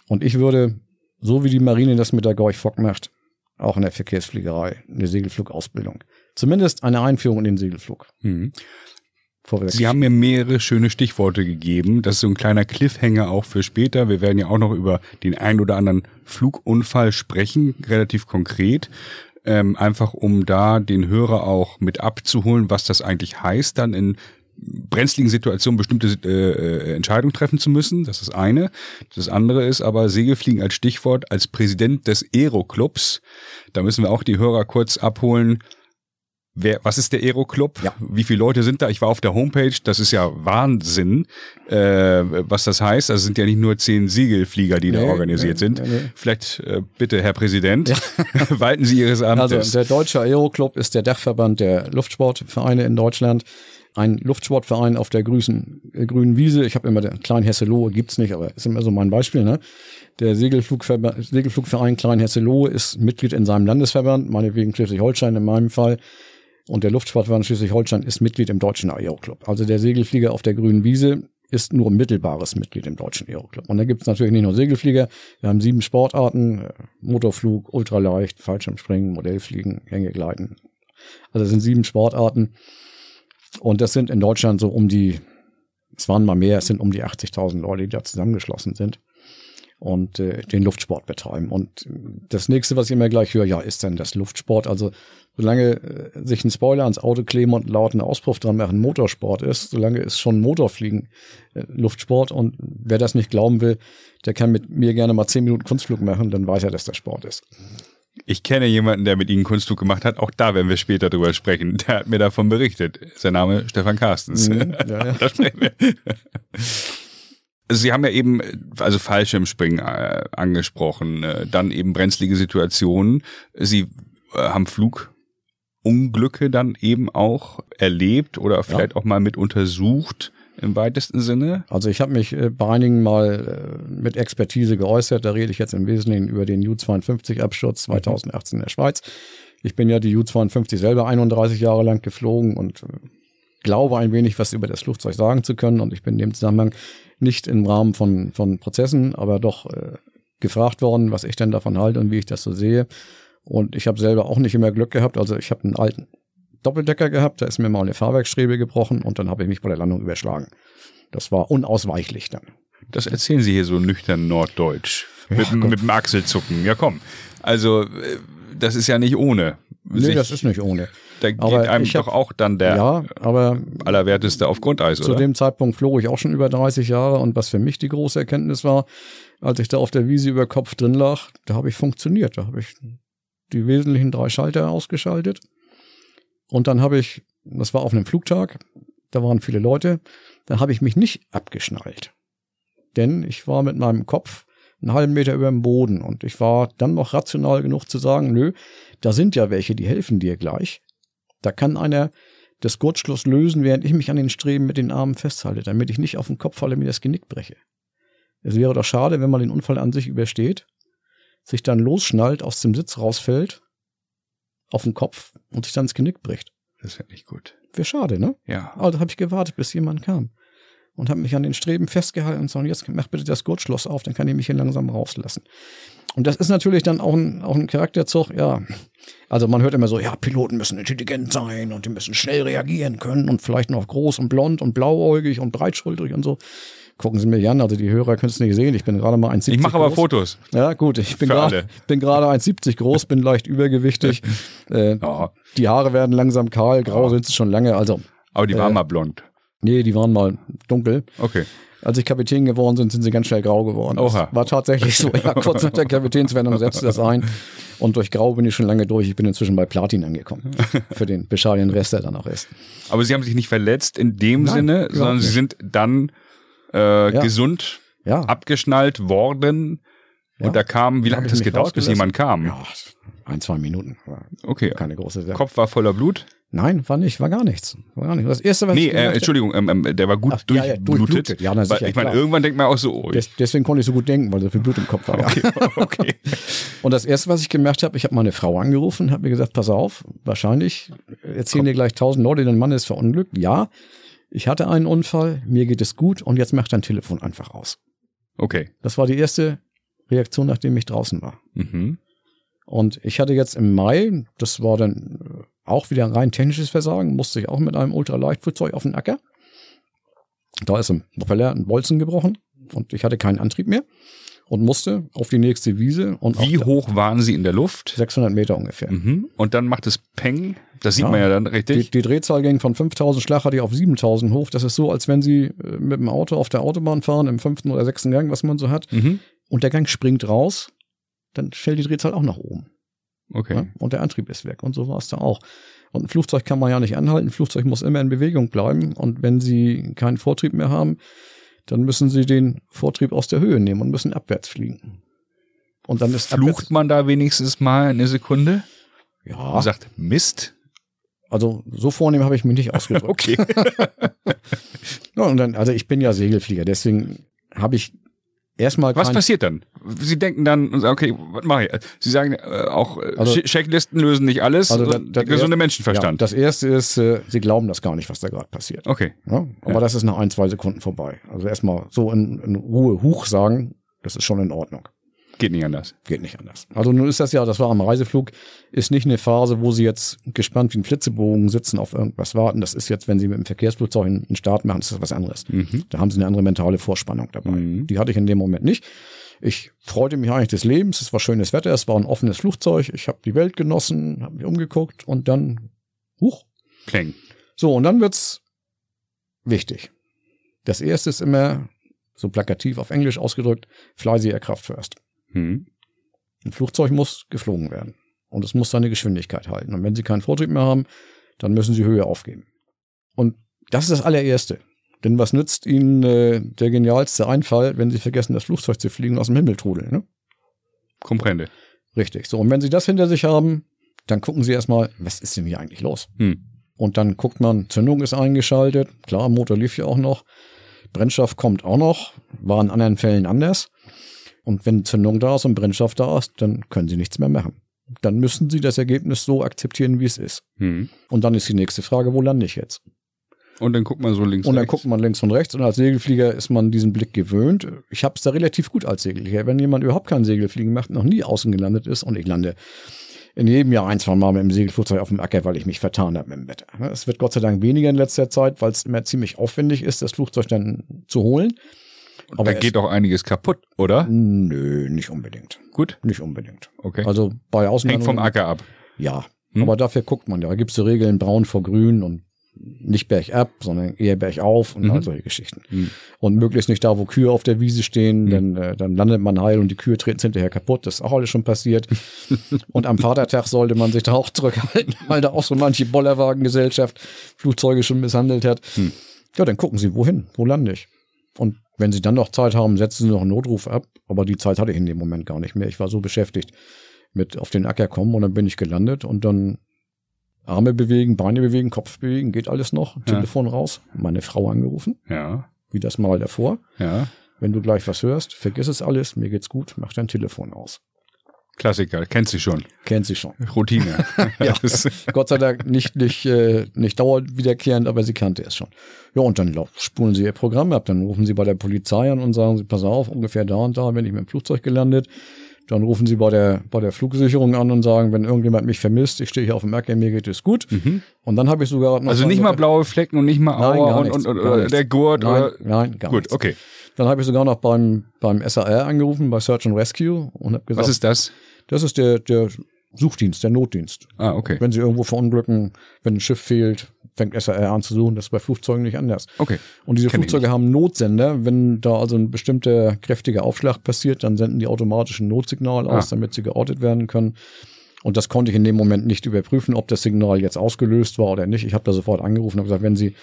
Und ich würde, so wie die Marine das mit der Gorch Fock macht, auch in der Verkehrsfliegerei eine Segelflugausbildung. Zumindest eine Einführung in den Segelflug. Vorwärts. Sie haben mir mehrere schöne Stichworte gegeben. Das ist so ein kleiner Cliffhanger auch für später. Wir werden ja auch noch über den ein oder anderen Flugunfall sprechen, relativ konkret. Ähm, einfach um da den Hörer auch mit abzuholen, was das eigentlich heißt, dann in brenzligen Situationen bestimmte äh, Entscheidungen treffen zu müssen. Das ist eine. Das andere ist aber Segelfliegen als Stichwort als Präsident des Aero-Clubs. Da müssen wir auch die Hörer kurz abholen. Wer, was ist der Aero Club? Ja. Wie viele Leute sind da? Ich war auf der Homepage. Das ist ja Wahnsinn, äh, was das heißt. Also sind ja nicht nur zehn Siegelflieger, die nee, da organisiert nee, sind. Nee, Vielleicht äh, bitte, Herr Präsident, ja. walten Sie Ihres Amtes. Also der Deutsche Aero Club ist der Dachverband der Luftsportvereine in Deutschland. Ein Luftsportverein auf der grüßen, äh, grünen Wiese. Ich habe immer den Klein Hesselohe, gibt's nicht, aber ist immer so mein Beispiel. Ne? Der Segelflugverein, Segelflugverein Klein Hesselohe ist Mitglied in seinem Landesverband, meinetwegen Schleswig-Holstein in meinem Fall. Und der Luftsportverband Schleswig-Holstein ist Mitglied im Deutschen Aero-Club. Also der Segelflieger auf der grünen Wiese ist nur mittelbares Mitglied im Deutschen Aero-Club. Und da gibt es natürlich nicht nur Segelflieger. Wir haben sieben Sportarten. Äh, Motorflug, Ultraleicht, Fallschirmspringen, Modellfliegen, Hängegleiten. Also das sind sieben Sportarten. Und das sind in Deutschland so um die, es waren mal mehr, es sind um die 80.000 Leute, die da zusammengeschlossen sind und äh, den Luftsport betreiben. Und das nächste, was ich immer gleich höre, ja, ist denn das Luftsport. Also solange äh, sich ein Spoiler ans Auto kleben und einen lauten Auspuff dran machen Motorsport ist, solange ist schon Motorfliegen äh, Luftsport. Und wer das nicht glauben will, der kann mit mir gerne mal zehn Minuten Kunstflug machen, dann weiß er, dass das Sport ist. Ich kenne jemanden, der mit Ihnen Kunstflug gemacht hat. Auch da werden wir später drüber sprechen. Der hat mir davon berichtet. Sein Name Stefan Carstens. Mhm, ja, ja. Sie haben ja eben also Fallschirmspringen äh, angesprochen, äh, dann eben brenzlige Situationen. Sie äh, haben Flugunglücke dann eben auch erlebt oder vielleicht ja. auch mal mit untersucht im weitesten Sinne? Also ich habe mich äh, bei einigen mal äh, mit Expertise geäußert. Da rede ich jetzt im Wesentlichen über den U-52-Absturz 2018 mhm. in der Schweiz. Ich bin ja die U-52 selber 31 Jahre lang geflogen und äh, glaube ein wenig was über das Flugzeug sagen zu können und ich bin in dem Zusammenhang nicht im Rahmen von, von Prozessen, aber doch äh, gefragt worden, was ich denn davon halte und wie ich das so sehe. Und ich habe selber auch nicht immer Glück gehabt. Also ich habe einen alten Doppeldecker gehabt, da ist mir mal eine Fahrwerksstrebe gebrochen und dann habe ich mich bei der Landung überschlagen. Das war unausweichlich dann. Das erzählen Sie hier so nüchtern norddeutsch. Ja, mit, mit dem Achselzucken. Ja, komm. Also, äh, das ist ja nicht ohne. Nee, das ist nicht ohne. Da geht aber einem doch auch dann der ja, aber Allerwerteste auf Grundeis, zu oder? Zu dem Zeitpunkt flog ich auch schon über 30 Jahre und was für mich die große Erkenntnis war, als ich da auf der Wiese über Kopf drin lag, da habe ich funktioniert. Da habe ich die wesentlichen drei Schalter ausgeschaltet. Und dann habe ich, das war auf einem Flugtag, da waren viele Leute, da habe ich mich nicht abgeschnallt. Denn ich war mit meinem Kopf einen halben Meter über dem Boden und ich war dann noch rational genug zu sagen, nö, da sind ja welche, die helfen dir gleich. Da kann einer das Gurtschloss lösen, während ich mich an den Streben mit den Armen festhalte, damit ich nicht auf den Kopf falle mir das Genick breche. Es wäre doch schade, wenn man den Unfall an sich übersteht, sich dann losschnallt, aus dem Sitz rausfällt, auf den Kopf und sich dann ins Genick bricht. Das ist ja nicht gut. Wäre schade, ne? Ja. Also habe ich gewartet, bis jemand kam. Und habe mich an den Streben festgehalten und so, und jetzt mach bitte das Gurtschloss auf, dann kann ich mich hier langsam rauslassen. Und das ist natürlich dann auch ein, auch ein Charakterzug, ja. Also man hört immer so, ja, Piloten müssen intelligent sein und die müssen schnell reagieren können und vielleicht noch groß und blond und blauäugig und breitschultrig und so. Gucken Sie mir an, also die Hörer können es nicht sehen. Ich bin gerade mal 1,70 Ich mache aber Fotos. Ja, gut. Ich bin gerade bin gerade 1,70 groß, bin leicht übergewichtig. äh, oh. Die Haare werden langsam kahl, grau oh. sind sie schon lange. Also. Aber die waren äh, mal blond. Nee, die waren mal dunkel. Okay. Als ich Kapitän geworden sind, sind sie ganz schnell grau geworden. Oha. War tatsächlich so. Ja, kurz nach der Kapitänswendung setzte das ein. Und durch Grau bin ich schon lange durch. Ich bin inzwischen bei Platin angekommen. Für den bescheidenen Rest, der dann auch ist. Aber Sie haben sich nicht verletzt in dem Nein, Sinne, sondern Sie sind dann äh, ja. gesund ja. abgeschnallt worden. Und da kam, wie lange hat das gedauert, bis jemand kam? Ja, ein, zwei Minuten. okay. Keine große Sache. Kopf war voller Blut? Nein, war nicht, war gar nichts. War gar nicht. Das erste, was nee, ich äh, Entschuldigung, ähm, ähm, der war gut Ach, durchblutet. Ja, ja, durchblutet. Ja, na, sicher, ich meine, irgendwann denkt man auch so, oh, Des, deswegen konnte ich so gut denken, weil so viel Blut im Kopf war. Okay, okay. Und das erste, was ich gemerkt habe, ich habe meine Frau angerufen, habe mir gesagt, pass auf, wahrscheinlich erzählen dir gleich tausend Leute, dein Mann ist verunglückt. Ja, ich hatte einen Unfall, mir geht es gut und jetzt macht dein Telefon einfach aus. Okay. Das war die erste Reaktion, nachdem ich draußen war. Mhm. Und ich hatte jetzt im Mai, das war dann auch wieder ein rein technisches Versagen, musste ich auch mit einem Ultraleichtflugzeug auf den Acker. Da ist im Propeller ein Bolzen gebrochen und ich hatte keinen Antrieb mehr und musste auf die nächste Wiese. Und Wie hoch waren Sie in der Luft? 600 Meter ungefähr. Mhm. Und dann macht es Peng. Das sieht ja, man ja dann richtig. Die, die Drehzahl ging von 5000 Schlag hatte ich auf 7000 hoch. Das ist so, als wenn Sie äh, mit dem Auto auf der Autobahn fahren, im fünften oder sechsten Gang, was man so hat. Mhm. Und der Gang springt raus, dann stellt die Drehzahl auch nach oben. Okay. Ja, und der Antrieb ist weg. Und so war es da auch. Und ein Flugzeug kann man ja nicht anhalten. Ein Flugzeug muss immer in Bewegung bleiben. Und wenn Sie keinen Vortrieb mehr haben, dann müssen Sie den Vortrieb aus der Höhe nehmen und müssen abwärts fliegen. Und dann ist Flucht man da wenigstens mal eine Sekunde? Ja. Und sagt Mist. Also so vornehm habe ich mich nicht ausgedrückt. okay. ja, und dann, also ich bin ja Segelflieger, deswegen habe ich erstmal. Was passiert dann? Sie denken dann okay, was mache ich? Sie sagen äh, auch, äh, also, Checklisten lösen nicht alles. Also das, das gesunde erst, Menschenverstand. Ja, das erste ist, äh, Sie glauben das gar nicht, was da gerade passiert. Okay. Ja, aber ja. das ist nach ein, zwei Sekunden vorbei. Also erstmal so in, in Ruhe Huch sagen, das ist schon in Ordnung. Geht nicht anders. Geht nicht anders. Also nun ist das ja, das war am Reiseflug, ist nicht eine Phase, wo Sie jetzt gespannt wie ein Flitzebogen sitzen, auf irgendwas warten. Das ist jetzt, wenn Sie mit dem Verkehrsflugzeug einen Start machen, ist das was anderes. Mhm. Da haben Sie eine andere mentale Vorspannung dabei. Mhm. Die hatte ich in dem Moment nicht. Ich freute mich eigentlich des Lebens. Es war schönes Wetter, es war ein offenes Flugzeug. Ich habe die Welt genossen, habe mich umgeguckt und dann, huch. Kling. So, und dann wird's wichtig. Das erste ist immer, so plakativ auf Englisch ausgedrückt, fly the aircraft first. Hm. Ein Flugzeug muss geflogen werden. Und es muss seine Geschwindigkeit halten. Und wenn Sie keinen Vortrieb mehr haben, dann müssen Sie Höhe aufgeben. Und das ist das allererste. Denn was nützt Ihnen äh, der genialste Einfall, wenn Sie vergessen, das Flugzeug zu fliegen aus dem Himmel trudeln? Ne? Komprende. Richtig. So, und wenn Sie das hinter sich haben, dann gucken Sie erstmal, was ist denn hier eigentlich los? Hm. Und dann guckt man, Zündung ist eingeschaltet. Klar, Motor lief ja auch noch. Brennstoff kommt auch noch. War in anderen Fällen anders. Und wenn Zündung da ist und Brennstoff da ist, dann können Sie nichts mehr machen. Dann müssen Sie das Ergebnis so akzeptieren, wie es ist. Hm. Und dann ist die nächste Frage, wo lande ich jetzt? Und dann guckt man so links und dann rechts. guckt man links und rechts und als Segelflieger ist man diesen Blick gewöhnt. Ich habe es da relativ gut als Segelflieger. Wenn jemand überhaupt kein Segelfliegen macht, noch nie außen gelandet ist und ich lande in jedem Jahr ein, zwei Mal mit dem Segelflugzeug auf dem Acker, weil ich mich vertan habe mit dem Wetter. Es wird Gott sei Dank weniger in letzter Zeit, weil es immer ziemlich aufwendig ist, das Flugzeug dann zu holen. Und da es- geht auch einiges kaputt, oder? Nö, nicht unbedingt. Gut. Nicht unbedingt. Okay. Also bei Außenlandungen. Hängt vom Acker ab. Ja, Hm? aber dafür guckt man ja. Da gibt's so Regeln, braun vor grün und nicht bergab, sondern eher bergauf und Mhm. all solche Geschichten. Hm. Und möglichst nicht da, wo Kühe auf der Wiese stehen, denn äh, dann landet man heil und die Kühe treten hinterher kaputt. Das ist auch alles schon passiert. und am Vatertag sollte man sich da auch zurückhalten, weil da auch so manche Bollerwagengesellschaft Flugzeuge schon misshandelt hat. Hm. Ja, dann gucken Sie, wohin? Wo lande ich? Und wenn Sie dann noch Zeit haben, setzen Sie noch einen Notruf ab. Aber die Zeit hatte ich in dem Moment gar nicht mehr. Ich war so beschäftigt mit auf den Acker kommen und dann bin ich gelandet und dann Arme bewegen, Beine bewegen, Kopf bewegen, geht alles noch. Ja. Telefon raus, meine Frau angerufen, Ja. wie das mal davor. Ja. Wenn du gleich was hörst, vergiss es alles, mir geht's gut, mach dein Telefon aus. Klassiker, kennst du schon. Kennt sie schon. Routine. Ja. Gott sei Dank nicht, nicht, äh, nicht dauernd wiederkehrend, aber sie kannte es schon. Ja, und dann spulen sie ihr Programm ab. Dann rufen sie bei der Polizei an und sagen sie, pass auf, ungefähr da und da bin ich mit dem Flugzeug gelandet. Dann rufen sie bei der, bei der Flugsicherung an und sagen, wenn irgendjemand mich vermisst, ich stehe hier auf dem Acker, mir geht es gut. Mhm. Und dann habe ich sogar noch Also nicht mal blaue Flecken und nicht mal Nein, Aua gar und, und, und der Gurt Nein, oder. nein, gar Gut, nichts. okay. Dann habe ich sogar noch beim, beim SAR angerufen, bei Search and Rescue und habe gesagt, Was ist das? Das ist der, der Suchdienst, der Notdienst. Ah, okay. Wenn sie irgendwo verunglücken, wenn ein Schiff fehlt, fängt SAR an zu suchen. Das ist bei Flugzeugen nicht anders. Okay. Und diese Kenn Flugzeuge haben Notsender. Wenn da also ein bestimmter kräftiger Aufschlag passiert, dann senden die automatisch ein Notsignal aus, Ah. damit sie geortet werden können. Und das konnte ich in dem Moment nicht überprüfen, ob das Signal jetzt ausgelöst war oder nicht. Ich habe da sofort angerufen und gesagt, wenn Sie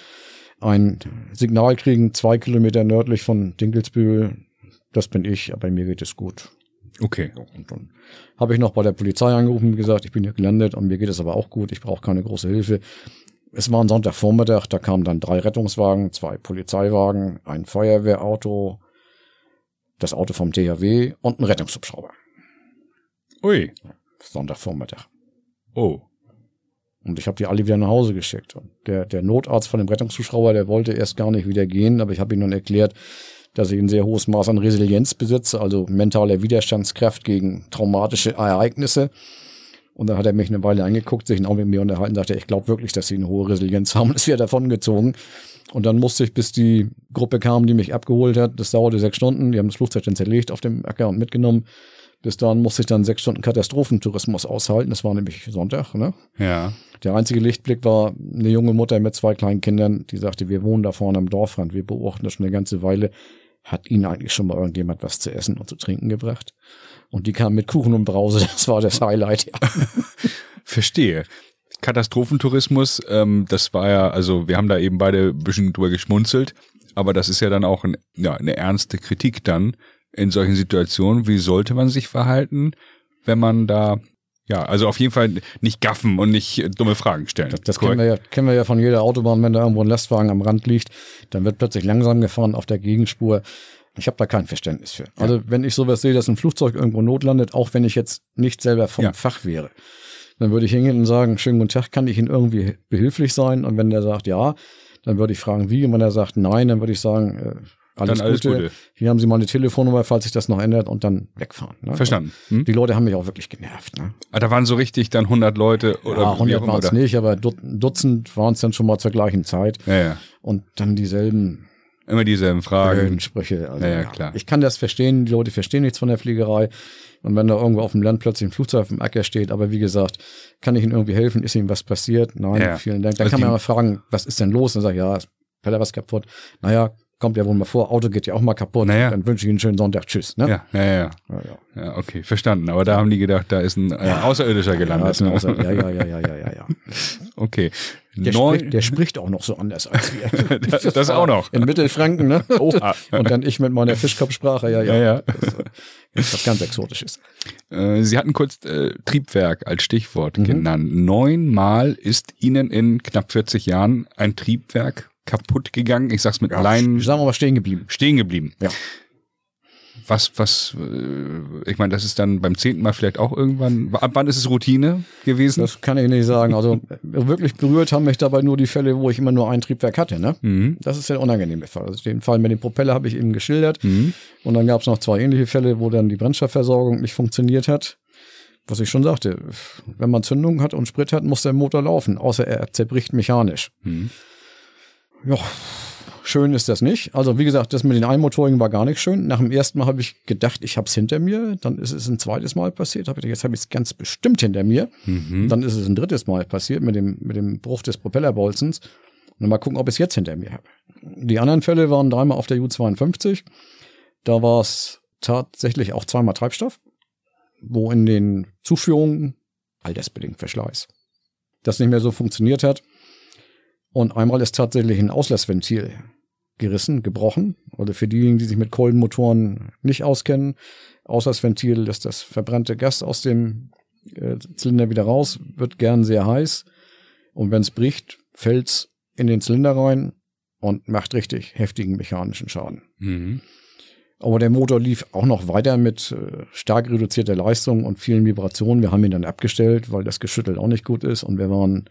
ein Signal kriegen, zwei Kilometer nördlich von Dinkelsbühl, das bin ich, aber mir geht es gut. Okay. Und dann habe ich noch bei der Polizei angerufen und gesagt, ich bin hier gelandet und mir geht es aber auch gut, ich brauche keine große Hilfe. Es war ein Sonntagvormittag, da kamen dann drei Rettungswagen, zwei Polizeiwagen, ein Feuerwehrauto, das Auto vom THW und ein Rettungshubschrauber. Ui. Sonntagvormittag. Oh. Und ich habe die alle wieder nach Hause geschickt. Und der, der Notarzt von dem Rettungshubschrauber, der wollte erst gar nicht wieder gehen, aber ich habe ihm dann erklärt, dass ich ein sehr hohes Maß an Resilienz besitze, also mentaler Widerstandskraft gegen traumatische Ereignisse. Und dann hat er mich eine Weile angeguckt, sich auch mit mir unterhalten, sagte, ich glaube wirklich, dass sie eine hohe Resilienz haben. ist wieder davongezogen. Und dann musste ich, bis die Gruppe kam, die mich abgeholt hat, das dauerte sechs Stunden, die haben das Flugzeug dann zerlegt auf dem Acker und mitgenommen. Bis dahin musste ich dann sechs Stunden Katastrophentourismus aushalten. Das war nämlich Sonntag, ne? Ja. Der einzige Lichtblick war eine junge Mutter mit zwei kleinen Kindern, die sagte, wir wohnen da vorne am Dorfrand, wir beobachten das schon eine ganze Weile. Hat Ihnen eigentlich schon mal irgendjemand was zu essen und zu trinken gebracht? Und die kam mit Kuchen und Brause, das war das Highlight. Ja. Verstehe. Katastrophentourismus, ähm, das war ja, also wir haben da eben beide ein bisschen drüber geschmunzelt, aber das ist ja dann auch ein, ja, eine ernste Kritik dann in solchen Situationen. Wie sollte man sich verhalten, wenn man da, ja, also auf jeden Fall nicht gaffen und nicht äh, dumme Fragen stellen. Das, das kennen, wir ja, kennen wir ja von jeder Autobahn, wenn da irgendwo ein Lastwagen am Rand liegt, dann wird plötzlich langsam gefahren auf der Gegenspur. Ich habe da kein Verständnis für. Also wenn ich sowas sehe, dass ein Flugzeug irgendwo notlandet, auch wenn ich jetzt nicht selber vom Ja. Fach wäre, dann würde ich hingehen und sagen, schönen guten Tag, kann ich Ihnen irgendwie behilflich sein? Und wenn der sagt ja, dann würde ich fragen, wie? Und wenn er sagt nein, dann würde ich sagen, äh, alles, Dann alles Gute. Gute. Hier haben Sie meine Telefonnummer, falls sich das noch ändert und dann wegfahren. Ne? Verstanden. Hm? Die Leute haben mich auch wirklich genervt. Ne? Ah, Da waren so richtig dann 100 Leute oder ja, wie 100 auch immer. waren es nicht, aber Dut- Dutzend waren es dann schon mal zur gleichen Zeit. Ja, ja. Und dann dieselben Immer dieselben Fragen. Sprüche. Also, Ja, ja, klar. Ich kann das verstehen, die Leute verstehen nichts von der Fliegerei. Und wenn da irgendwo auf dem Land plötzlich ein Flugzeug auf dem Acker steht, aber wie gesagt, kann ich Ihnen irgendwie helfen? Ist Ihnen was passiert? Nein, Ja. vielen Dank. Dann Also kann man die- mal fragen, was ist denn los? Dann sage ich, ja, ist Peller was kaputt. Naja, kommt ja wohl mal vor, Auto geht ja auch mal kaputt. Naja. Dann wünsche ich Ihnen einen schönen Sonntag. Tschüss. Ne? Ja, ja, ja. Ja, ja. Ja, okay, verstanden. Aber da haben die gedacht, da ist ein äh, Außerirdischer Ja, gelandet. ist ein Außer- ja, ja, ja, ja, ja, ja, ja. Okay. Der, spricht, der spricht auch noch so anders als wir. das, das auch noch. In Mittelfranken, ne? Oha. Und dann ich mit meiner Fischkopfsprache, ja, ja. Ja, ja. Das ist was ganz Exotisches. Äh, Sie hatten kurz äh, Triebwerk als Stichwort Mhm. genannt. Neunmal ist Ihnen in knapp 40 Jahren ein Triebwerk kaputt gegangen. Ich sag's mit Leinen Sagen wir mal stehen geblieben. stehen geblieben. Ja. Was, was, äh, ich meine, das ist dann beim zehnten Mal vielleicht auch irgendwann, ab wann ist es Routine gewesen? Das kann ich nicht sagen. Also wirklich berührt haben mich dabei nur die Fälle, wo ich immer nur ein Triebwerk hatte. Ne? Mhm. Das ist der unangenehme Fall. Also den Fall mit dem Propeller habe ich eben geschildert. Mhm. Und dann gab es noch zwei ähnliche Fälle, wo dann die Brennstoffversorgung nicht funktioniert hat. Was ich schon sagte, wenn man Zündung hat und Sprit hat, muss der Motor laufen, außer er zerbricht mechanisch. Mhm. Ja, Schön ist das nicht. Also wie gesagt, das mit den Einmotorigen war gar nicht schön. Nach dem ersten Mal habe ich gedacht, ich habe es hinter mir. Dann ist es ein zweites Mal passiert. Hab ich, jetzt habe ich es ganz bestimmt hinter mir. Mhm. Dann ist es ein drittes Mal passiert mit dem, mit dem Bruch des Propellerbolzens. Und mal gucken, ob ich es jetzt hinter mir habe. Die anderen Fälle waren dreimal auf der U52. Da war es tatsächlich auch zweimal Treibstoff, wo in den Zuführungen altersbedingt Verschleiß das nicht mehr so funktioniert hat. Und einmal ist tatsächlich ein Auslassventil gerissen, gebrochen. Also für diejenigen, die sich mit Kolbenmotoren nicht auskennen, Auslassventil ist das verbrannte Gas aus dem äh, Zylinder wieder raus, wird gern sehr heiß. Und wenn es bricht, fällt's in den Zylinder rein und macht richtig heftigen mechanischen Schaden. Mhm. Aber der Motor lief auch noch weiter mit äh, stark reduzierter Leistung und vielen Vibrationen. Wir haben ihn dann abgestellt, weil das Geschüttel auch nicht gut ist und wir waren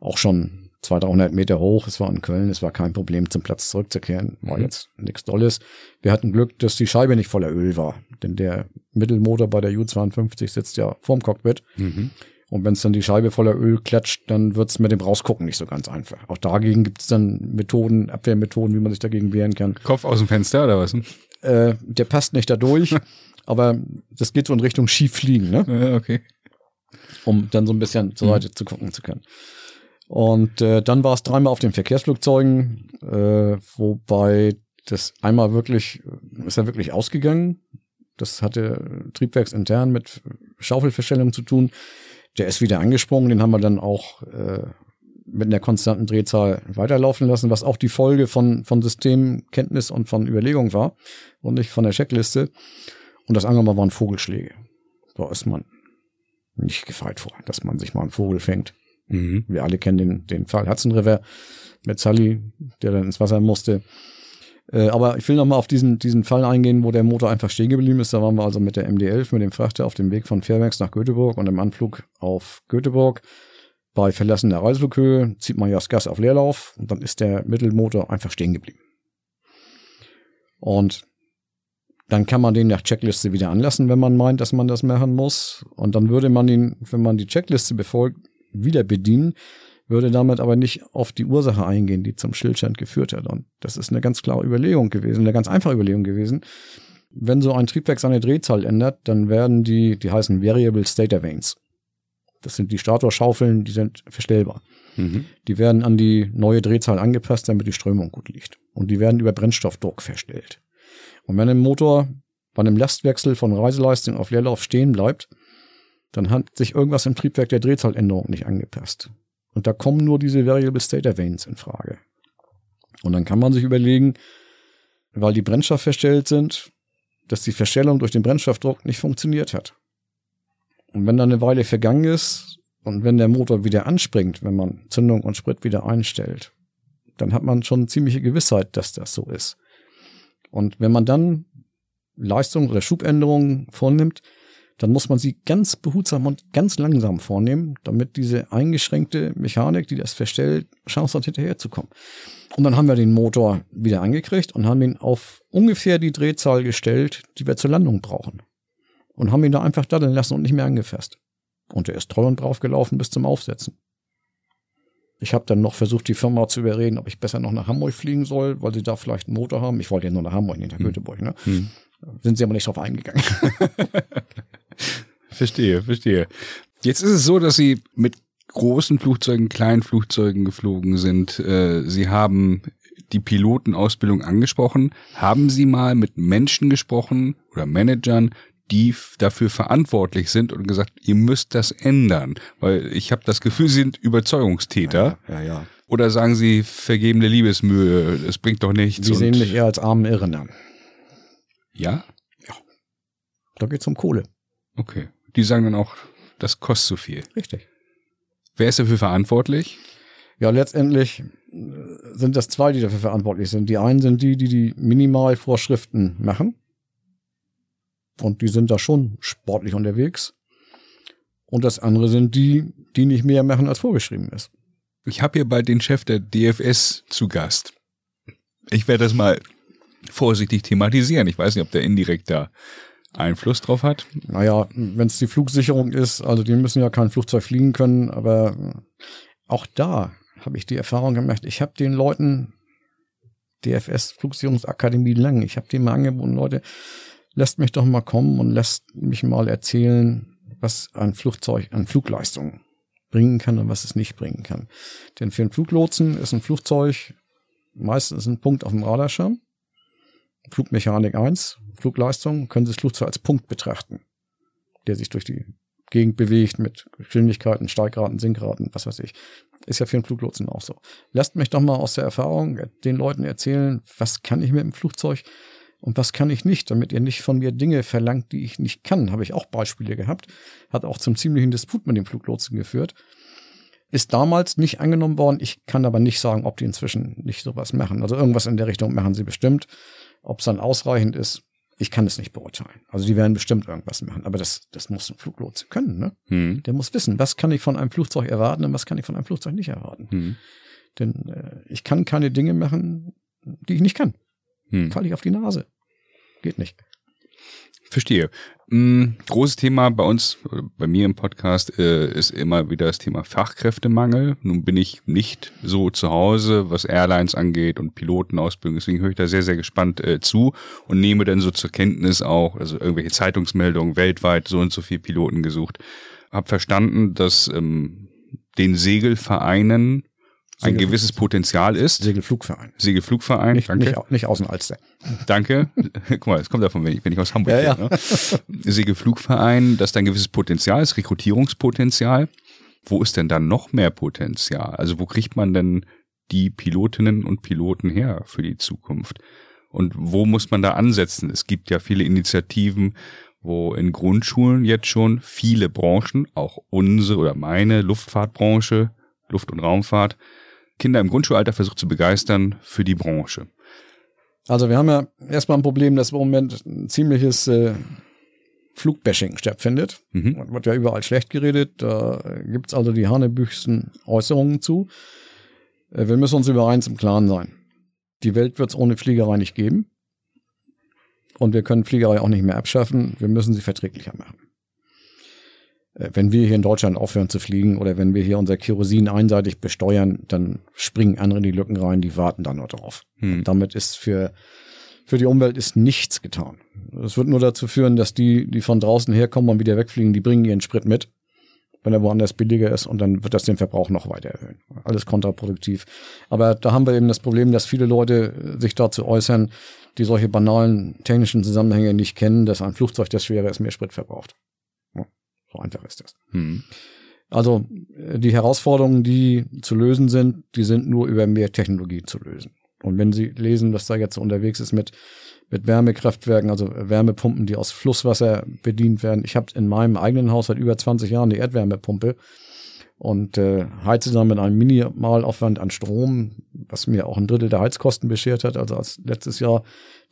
auch schon 200, 300 Meter hoch. Es war in Köln. Es war kein Problem, zum Platz zurückzukehren. War mhm. jetzt nichts Dolles. Wir hatten Glück, dass die Scheibe nicht voller Öl war. Denn der Mittelmotor bei der U52 sitzt ja vorm Cockpit. Mhm. Und wenn es dann die Scheibe voller Öl klatscht, dann wird's mit dem Rausgucken nicht so ganz einfach. Auch dagegen gibt's dann Methoden, Abwehrmethoden, wie man sich dagegen wehren kann. Kopf aus dem Fenster oder was? Äh, der passt nicht da durch, aber das geht so in Richtung Schieffliegen, ne? Ja, okay. Um dann so ein bisschen zur mhm. Seite mhm. zu gucken zu können. Und äh, dann war es dreimal auf den Verkehrsflugzeugen, äh, wobei das einmal wirklich, ist er wirklich ausgegangen. Das hatte triebwerksintern mit Schaufelverstellung zu tun. Der ist wieder angesprungen, den haben wir dann auch äh, mit einer konstanten Drehzahl weiterlaufen lassen, was auch die Folge von, von Systemkenntnis und von Überlegung war und nicht von der Checkliste. Und das andere Mal waren Vogelschläge. Da ist man nicht gefeit vor, dass man sich mal einen Vogel fängt. Mhm. Wir alle kennen den, den Fall Hudson River mit Sully, der dann ins Wasser musste. Äh, aber ich will nochmal auf diesen, diesen Fall eingehen, wo der Motor einfach stehen geblieben ist. Da waren wir also mit der MD-11, mit dem Frachter auf dem Weg von Fairbanks nach Göteborg und im Anflug auf Göteborg. Bei Verlassen der Reiseflughöhe zieht man ja das Gas auf Leerlauf und dann ist der Mittelmotor einfach stehen geblieben. Und dann kann man den nach Checkliste wieder anlassen, wenn man meint, dass man das machen muss. Und dann würde man ihn, wenn man die Checkliste befolgt, wieder bedienen, würde damit aber nicht auf die Ursache eingehen, die zum Stillstand geführt hat. Und das ist eine ganz klare Überlegung gewesen, eine ganz einfache Überlegung gewesen. Wenn so ein Triebwerk seine Drehzahl ändert, dann werden die, die heißen Variable Stator Vanes. Das sind die Statorschaufeln, die sind verstellbar. Mhm. Die werden an die neue Drehzahl angepasst, damit die Strömung gut liegt. Und die werden über Brennstoffdruck verstellt. Und wenn ein Motor bei einem Lastwechsel von Reiseleistung auf Leerlauf stehen bleibt, dann hat sich irgendwas im Triebwerk der Drehzahländerung nicht angepasst. Und da kommen nur diese Variable Stator Vanes in Frage. Und dann kann man sich überlegen, weil die Brennstoff verstellt sind, dass die Verstellung durch den Brennstoffdruck nicht funktioniert hat. Und wenn dann eine Weile vergangen ist und wenn der Motor wieder anspringt, wenn man Zündung und Sprit wieder einstellt, dann hat man schon ziemliche Gewissheit, dass das so ist. Und wenn man dann Leistung oder Schubänderungen vornimmt, dann muss man sie ganz behutsam und ganz langsam vornehmen, damit diese eingeschränkte Mechanik, die das verstellt, Chance hat, hinterherzukommen. Und dann haben wir den Motor wieder angekriegt und haben ihn auf ungefähr die Drehzahl gestellt, die wir zur Landung brauchen. Und haben ihn da einfach daddeln lassen und nicht mehr angefasst. Und er ist treu und drauf gelaufen bis zum Aufsetzen. Ich habe dann noch versucht, die Firma zu überreden, ob ich besser noch nach Hamburg fliegen soll, weil sie da vielleicht einen Motor haben. Ich wollte ja nur nach Hamburg, nicht nach hm. Göteborg. Ne? Hm. Sind sie aber nicht drauf eingegangen. verstehe, verstehe. Jetzt ist es so, dass Sie mit großen Flugzeugen, kleinen Flugzeugen geflogen sind. Äh, Sie haben die Pilotenausbildung angesprochen. Haben Sie mal mit Menschen gesprochen oder Managern, die dafür verantwortlich sind und gesagt, ihr müsst das ändern? Weil ich habe das Gefühl, Sie sind Überzeugungstäter. Ja, ja. ja. Oder sagen Sie vergebene Liebesmühe, es bringt doch nichts. Sie sehen mich eher als armen Irren an. Ja? Ja. Da geht's um Kohle. Okay. Die sagen dann auch, das kostet zu viel. Richtig. Wer ist dafür verantwortlich? Ja, letztendlich äh, sind das zwei, die dafür verantwortlich sind. Die einen sind die, die die Minimalvorschriften machen. Und die sind da schon sportlich unterwegs. Und das andere sind die, die nicht mehr machen, als vorgeschrieben ist. Ich habe hier bald den Chef der DFS zu Gast. Ich werde das mal vorsichtig thematisieren. Ich weiß nicht, ob der indirekt da Einfluss drauf hat. Naja, wenn es die Flugsicherung ist, also die müssen ja kein Flugzeug fliegen können, aber auch da habe ich die Erfahrung gemacht, ich habe den Leuten DFS Flugsicherungsakademie lang, ich habe denen mal angeboten, Leute, lasst mich doch mal kommen und lasst mich mal erzählen, was ein Flugzeug an Flugleistung bringen kann und was es nicht bringen kann. Denn für einen Fluglotsen ist ein Flugzeug meistens ein Punkt auf dem Radarschirm. Flugmechanik 1, Flugleistung, können Sie das Flugzeug als Punkt betrachten, der sich durch die Gegend bewegt mit Geschwindigkeiten, Steigraten, Sinkraten, was weiß ich. Ist ja für einen Fluglotsen auch so. Lasst mich doch mal aus der Erfahrung den Leuten erzählen, was kann ich mit dem Flugzeug und was kann ich nicht, damit ihr nicht von mir Dinge verlangt, die ich nicht kann. Habe ich auch Beispiele gehabt. Hat auch zum ziemlichen Disput mit dem Fluglotsen geführt. Ist damals nicht angenommen worden. Ich kann aber nicht sagen, ob die inzwischen nicht sowas machen. Also irgendwas in der Richtung machen sie bestimmt. Ob es dann ausreichend ist, ich kann es nicht beurteilen. Also die werden bestimmt irgendwas machen, aber das, das muss ein Fluglotse können. Ne? Hm. Der muss wissen, was kann ich von einem Flugzeug erwarten und was kann ich von einem Flugzeug nicht erwarten. Hm. Denn äh, ich kann keine Dinge machen, die ich nicht kann. Hm. Falle ich auf die Nase. Geht nicht. Verstehe. Ein großes Thema bei uns, bei mir im Podcast, äh, ist immer wieder das Thema Fachkräftemangel. Nun bin ich nicht so zu Hause, was Airlines angeht und Pilotenausbildung. Deswegen höre ich da sehr, sehr gespannt äh, zu und nehme dann so zur Kenntnis auch, also irgendwelche Zeitungsmeldungen weltweit so und so viele Piloten gesucht. Hab verstanden, dass ähm, den Segelvereinen ein gewisses Potenzial ist. Segelflugverein. Segelflugverein, nicht, danke. Nicht, nicht Außenalster. Danke. Guck mal, das kommt davon, wenn ich, wenn ich aus Hamburg ja, bin. Ja. Ne? Segelflugverein, dass da ein gewisses Potenzial ist, Rekrutierungspotenzial. Wo ist denn da noch mehr Potenzial? Also wo kriegt man denn die Pilotinnen und Piloten her für die Zukunft? Und wo muss man da ansetzen? Es gibt ja viele Initiativen, wo in Grundschulen jetzt schon viele Branchen, auch unsere oder meine Luftfahrtbranche, Luft- und Raumfahrt, Kinder im Grundschulalter versucht zu begeistern für die Branche? Also wir haben ja erstmal ein Problem, dass im Moment ein ziemliches äh, Flugbashing stattfindet. Mhm. Wird ja überall schlecht geredet. Da gibt's also die hanebüchsten Äußerungen zu. Äh, wir müssen uns über eins im Klaren sein. Die Welt wird's ohne Fliegerei nicht geben. Und wir können Fliegerei auch nicht mehr abschaffen. Wir müssen sie verträglicher machen. Äh, wenn wir hier in Deutschland aufhören zu fliegen oder wenn wir hier unser Kerosin einseitig besteuern, dann springen andere in die Lücken rein, die warten dann nur drauf. Hm. Damit ist für, für die Umwelt ist nichts getan. Es wird nur dazu führen, dass die, die von draußen herkommen und wieder wegfliegen, die bringen ihren Sprit mit, wenn er woanders billiger ist und dann wird das den Verbrauch noch weiter erhöhen. Alles kontraproduktiv. Aber da haben wir eben das Problem, dass viele Leute sich dazu äußern, die solche banalen technischen Zusammenhänge nicht kennen, dass ein Flugzeug, das schwerer ist, mehr Sprit verbraucht. So einfach ist das. Hm. Also äh, die Herausforderungen, die zu lösen sind, die sind nur über mehr Technologie zu lösen. Und wenn Sie lesen, was da jetzt unterwegs ist mit, mit Wärmekraftwerken, also Wärmepumpen, die aus Flusswasser bedient werden. Ich habe in meinem eigenen Haus seit über 20 Jahren eine Erdwärmepumpe und äh, heize dann mit einem Minimalaufwand an Strom, was mir auch ein Drittel der Heizkosten beschert hat. Also als letztes Jahr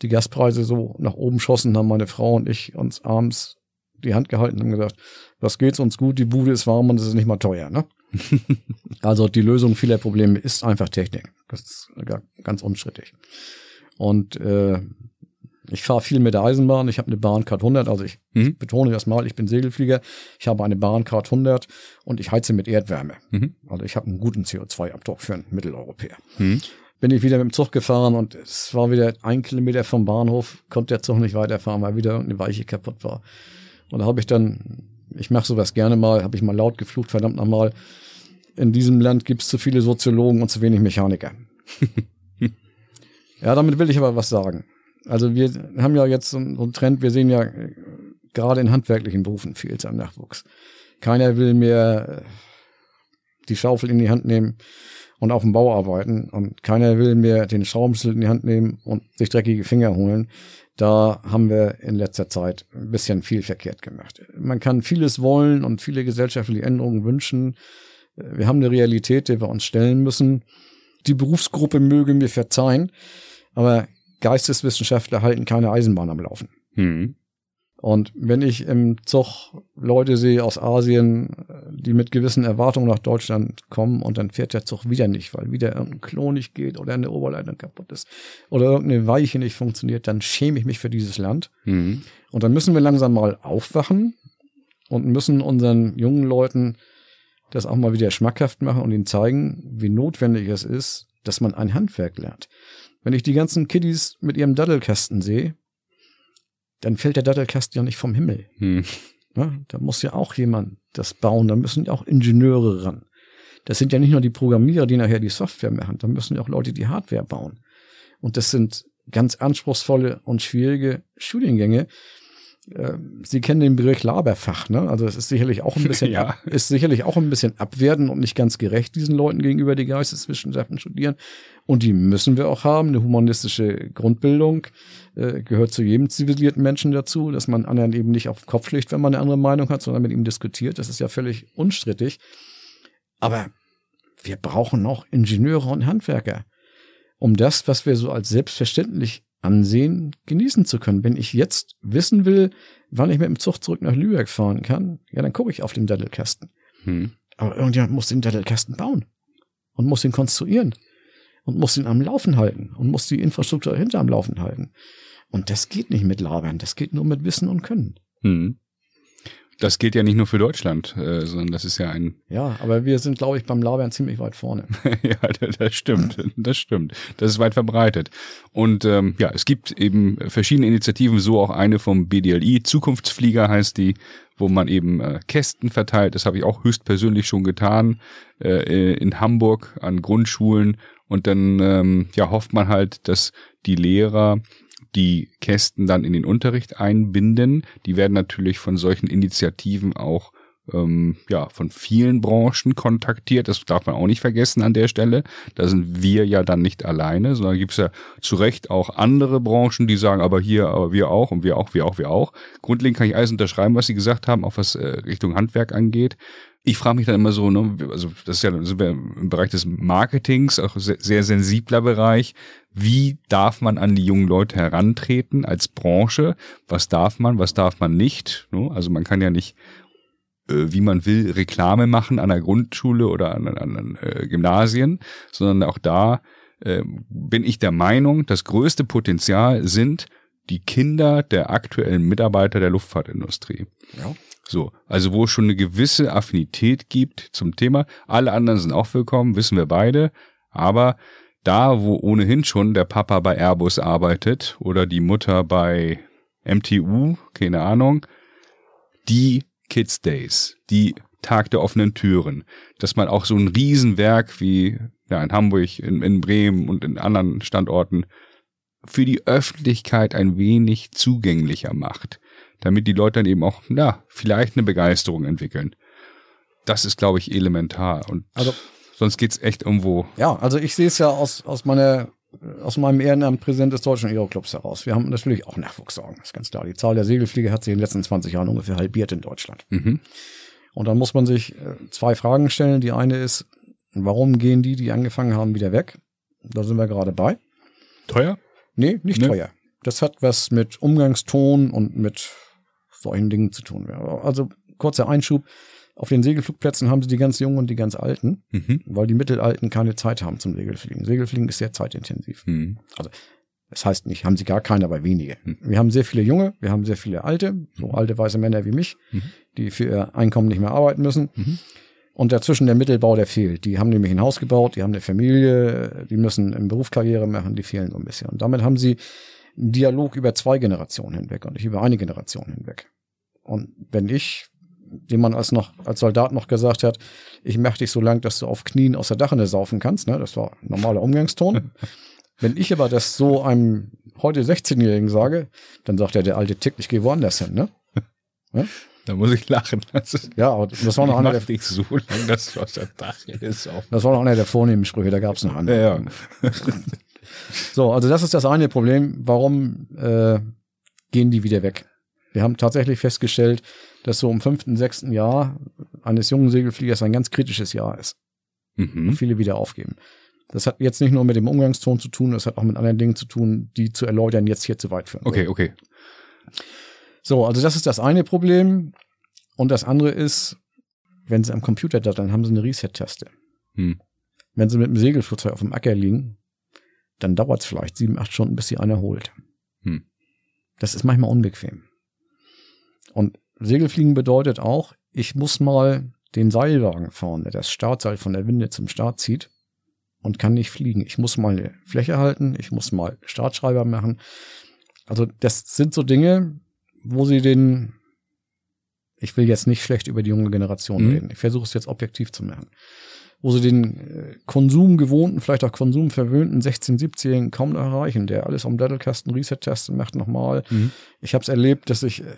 die Gaspreise so nach oben schossen, haben meine Frau und ich uns abends die Hand gehalten und gesagt, was geht's uns gut, die Bude ist warm und es ist nicht mal teuer. Ne? also die Lösung vieler Probleme ist einfach Technik. Das ist ganz unstrittig. Und äh, ich fahre viel mit der Eisenbahn. Ich habe eine Bahncard 100. Also ich mhm. betone das mal, ich bin Segelflieger. Ich habe eine Bahncard 100 und ich heize mit Erdwärme. Mhm. Also ich habe einen guten CO2-Abdruck für einen Mitteleuropäer. Mhm. Bin ich wieder mit dem Zug gefahren und es war wieder ein Kilometer vom Bahnhof, konnte der Zug nicht weiterfahren, weil wieder eine Weiche kaputt war. Und da habe ich dann, ich mache sowas gerne mal, habe ich mal laut geflucht, verdammt nochmal, in diesem Land gibt es zu viele Soziologen und zu wenig Mechaniker. ja, damit will ich aber was sagen. Also wir haben ja jetzt so einen Trend, wir sehen ja äh, gerade in handwerklichen Berufen viel am Nachwuchs. Keiner will mehr äh, die Schaufel in die Hand nehmen und auf dem Bau arbeiten und keiner will mehr den Schraubenschlüssel in die Hand nehmen und sich dreckige Finger holen. Da haben wir in letzter Zeit ein bisschen viel verkehrt gemacht. Man kann vieles wollen und viele gesellschaftliche Änderungen wünschen. Wir haben eine Realität, der wir uns stellen müssen. Die Berufsgruppe möge mir verzeihen, aber Geisteswissenschaftler halten keine Eisenbahn am Laufen. Hm. Und wenn ich im Zug Leute sehe aus Asien, die mit gewissen Erwartungen nach Deutschland kommen und dann fährt der Zug wieder nicht, weil wieder irgendein Klo nicht geht oder eine Oberleitung kaputt ist oder irgendeine Weiche nicht funktioniert, dann schäme ich mich für dieses Land. Mhm. Und dann müssen wir langsam mal aufwachen und müssen unseren jungen Leuten das auch mal wieder schmackhaft machen und ihnen zeigen, wie notwendig es ist, dass man ein Handwerk lernt. Wenn ich die ganzen Kiddies mit ihrem Daddelkasten sehe, dann fällt der Dattelkasten ja nicht vom Himmel. Hm. Ja, da muss ja auch jemand das bauen, da müssen ja auch Ingenieure ran. Das sind ja nicht nur die Programmierer, die nachher die Software machen, da müssen ja auch Leute die Hardware bauen. Und das sind ganz anspruchsvolle und schwierige Studiengänge. Ähm, Sie kennen den Begriff Laberfach, ne? Also es ist sicherlich auch ein bisschen, ja. ist sicherlich auch ein bisschen abwertend und nicht ganz gerecht diesen Leuten gegenüber, die Geisteswissenschaften studieren. Und die müssen wir auch haben. Eine humanistische Grundbildung äh, gehört zu jedem zivilisierten Menschen dazu, dass man anderen eben nicht auf den Kopf schlägt, wenn man eine andere Meinung hat, sondern mit ihm diskutiert. Das ist ja völlig unstrittig. Aber wir brauchen noch Ingenieure und Handwerker, um das, was wir so als selbstverständlich ansehen, genießen zu können. Wenn ich jetzt wissen will, wann ich mit dem Zug zurück nach Lübeck fahren kann, ja, dann gucke ich auf den Dattelkasten. Hm. Aber irgendjemand muss den Dattelkasten bauen und muss ihn konstruieren und muss ihn am Laufen halten und muss die Infrastruktur dahinter am Laufen halten. Und das geht nicht mit Labern, das geht nur mit Wissen und Können. Hm. Das gilt ja nicht nur für Deutschland, äh, sondern das ist ja ein. Ja, aber wir sind, glaube ich, beim Labern ziemlich weit vorne. ja, das stimmt. Das stimmt. Das ist weit verbreitet. Und ähm, ja, es gibt eben verschiedene Initiativen, so auch eine vom BDLI, Zukunftsflieger heißt die, wo man eben äh, Kästen verteilt. Das habe ich auch höchstpersönlich schon getan äh, in Hamburg an Grundschulen. Und dann ähm, ja hofft man halt, dass die Lehrer die Kästen dann in den Unterricht einbinden. Die werden natürlich von solchen Initiativen auch ähm, ja von vielen Branchen kontaktiert. Das darf man auch nicht vergessen an der Stelle. Da sind wir ja dann nicht alleine, sondern gibt es ja zu Recht auch andere Branchen, die sagen, aber hier, aber wir auch und wir auch, wir auch, wir auch. Grundlegend kann ich alles unterschreiben, was Sie gesagt haben, auch was äh, Richtung Handwerk angeht. Ich frage mich dann immer so, ne, also das ist ja sind wir im Bereich des Marketings, auch sehr, sehr sensibler Bereich. Wie darf man an die jungen Leute herantreten als Branche? Was darf man, was darf man nicht? Ne? Also man kann ja nicht äh, wie man will, Reklame machen an der Grundschule oder an, an, an äh, Gymnasien, sondern auch da äh, bin ich der Meinung, das größte Potenzial sind die Kinder der aktuellen Mitarbeiter der Luftfahrtindustrie. Ja. So, also wo es schon eine gewisse Affinität gibt zum Thema. Alle anderen sind auch willkommen, wissen wir beide. Aber da, wo ohnehin schon der Papa bei Airbus arbeitet oder die Mutter bei MTU, keine Ahnung, die Kids Days, die Tag der offenen Türen, dass man auch so ein Riesenwerk wie ja, in Hamburg, in, in Bremen und in anderen Standorten für die Öffentlichkeit ein wenig zugänglicher macht, damit die Leute dann eben auch, ja, vielleicht eine Begeisterung entwickeln. Das ist, glaube ich, elementar. Und also, sonst geht's echt irgendwo. Ja, also ich sehe es ja aus, aus meiner aus meinem Ehrenamt Präsident des Deutschen Aeroclubs heraus. Wir haben natürlich auch Nachwuchssorgen, ist ganz klar. Die Zahl der Segelflieger hat sich in den letzten 20 Jahren ungefähr halbiert in Deutschland. Mhm. Und dann muss man sich äh, zwei Fragen stellen. Die eine ist, warum gehen die, die angefangen haben, wieder weg? Da sind wir gerade bei. Teuer? Nee, nicht nee. teuer. Das hat was mit Umgangston und mit solchen Dingen zu tun. Also kurzer Einschub. Auf den Segelflugplätzen haben sie die ganz Jungen und die ganz Alten, mhm. weil die Mittelalten keine Zeit haben zum Segelfliegen. Segelfliegen ist sehr zeitintensiv. Mhm. Also das heißt nicht, haben sie gar keine, aber wenige. Mhm. Wir haben sehr viele Junge, wir haben sehr viele Alte, so mhm. alte weiße Männer wie mich, mhm. die für ihr Einkommen nicht mehr arbeiten müssen. Mhm. Und dazwischen der Mittelbau, der fehlt. Die haben nämlich ein Haus gebaut, die haben eine Familie, die müssen im Berufskarriere machen, die fehlen so ein bisschen. Und damit haben sie einen Dialog über zwei Generationen hinweg und nicht über eine Generation hinweg. Und wenn ich dem man als noch als Soldat noch gesagt hat, ich mach dich so lang, dass du auf Knien aus der Dachrinne saufen kannst. Ne? Das war normaler Umgangston. Wenn ich aber das so einem heute 16-Jährigen sage, dann sagt er, der alte Tick, ich gehe woanders hin. Ne? Ja? Da muss ich lachen. Das ja, aber das war noch einer der. So lang, dass du aus der Dachrinne saufen. Das war noch einer der vornehmen Sprüche, da gab es noch andere. Ja, ja. so, also das ist das eine Problem. Warum äh, gehen die wieder weg? Wir haben tatsächlich festgestellt, dass so im fünften, sechsten Jahr eines jungen Segelfliegers ein ganz kritisches Jahr ist. Mhm. Viele wieder aufgeben. Das hat jetzt nicht nur mit dem Umgangston zu tun, das hat auch mit anderen Dingen zu tun, die zu erläutern jetzt hier zu weit führen. Okay, okay. So, also das ist das eine Problem. Und das andere ist, wenn sie am Computer da, dann haben sie eine Reset-Taste. Hm. Wenn sie mit dem Segelflugzeug auf dem Acker liegen, dann dauert es vielleicht sieben, acht Stunden, bis sie einer holt. Hm. Das ist manchmal unbequem. Und Segelfliegen bedeutet auch, ich muss mal den Seilwagen fahren, der das Startseil von der Winde zum Start zieht und kann nicht fliegen. Ich muss mal eine Fläche halten, ich muss mal Startschreiber machen. Also das sind so Dinge, wo sie den, ich will jetzt nicht schlecht über die junge Generation Mhm. reden, ich versuche es jetzt objektiv zu machen, wo sie den äh, Konsum gewohnten, vielleicht auch Konsum verwöhnten 16-, 17-Jährigen kaum noch erreichen, der alles am Dattelkasten Reset-Test macht nochmal. Mhm. Ich habe es erlebt, dass ich, äh,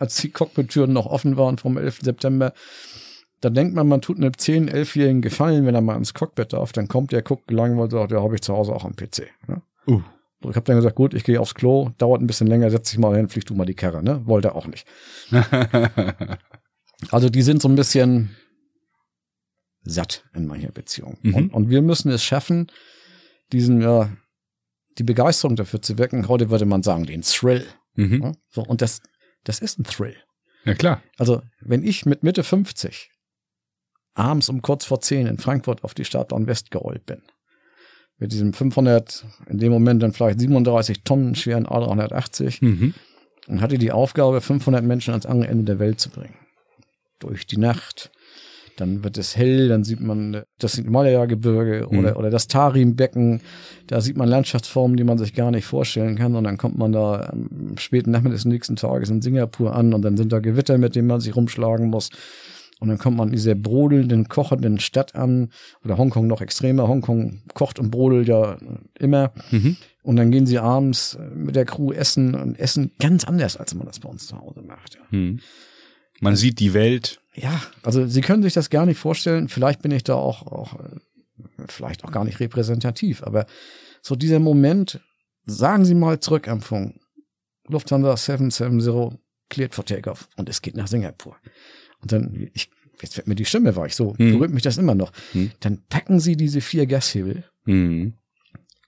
als die Cockpit-Türen noch offen waren vom 11. September, da denkt man, man tut einem 10-, 11-Jährigen Gefallen, wenn er mal ins Cockpit darf. Dann kommt der, guckt gelangweilt und sagt, ja, habe ich zu Hause auch am PC. Ne? Uh. Ich habe dann gesagt, gut, ich gehe aufs Klo, dauert ein bisschen länger, setz dich mal hin, flieg du mal die Karre. Ne? Wollte er auch nicht. Also die sind so ein bisschen satt in mancher Beziehung. Mhm. Und, und wir müssen es schaffen, diesen, ja, die Begeisterung dafür zu wecken. Heute würde man sagen, den Thrill. mhm. Ja? So, und das, das ist ein Thrill. Ja, klar. Also, wenn ich mit Mitte 50 abends um kurz vor 10 in Frankfurt auf die Startbahn West gerollt bin, mit diesem 500, in dem Moment dann vielleicht 37 Tonnen schweren A380 Mhm. und hatte die Aufgabe, 500 Menschen ans andere Ende der Welt zu bringen. Durch die Nacht. Dann wird es hell, dann sieht man das Himalaya-Gebirge Mhm. oder, oder das Tarim-Becken. Da sieht man Landschaftsformen, die man sich gar nicht vorstellen kann. Und dann kommt man da am späten Nachmittag des nächsten Tages in Singapur an und dann sind da Gewitter, mit denen man sich rumschlagen muss. Und dann kommt man in dieser brodelnden, kochenden Stadt an. Oder Hongkong noch extremer. Hongkong kocht und brodelt ja immer. Mhm. Und dann gehen sie abends mit der Crew essen und essen ganz anders, als man das bei uns zu Hause macht. Mhm. Man sieht die Welt. Ja, also Sie können sich das gar nicht vorstellen. Vielleicht bin ich da auch, auch vielleicht auch gar nicht repräsentativ, aber so dieser Moment, sagen Sie mal zurück am Funk. Lufthansa 770 cleared for takeoff und es geht nach Singapur. Und dann, ich, jetzt wird mir die Stimme weich, so Hm. berührt mich das immer noch. Hm. Dann packen Sie diese vier Gashebel Mhm.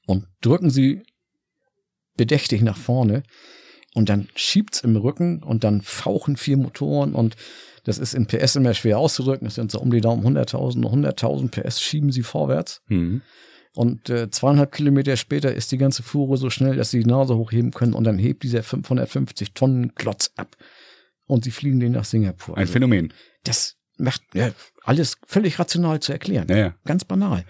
und drücken sie bedächtig nach vorne und dann schiebt's im Rücken und dann fauchen vier Motoren und das ist in PS immer schwer auszudrücken. Das sind so um die Daumen 100.000, 100.000 PS schieben sie vorwärts Mhm. und äh, zweieinhalb Kilometer später ist die ganze Fuhre so schnell, dass sie die Nase hochheben können und dann hebt dieser 550 Tonnen Klotz ab und sie fliegen den nach Singapur. Ein Also, Phänomen. das macht ja, alles völlig rational zu erklären. Naja. Ganz banal.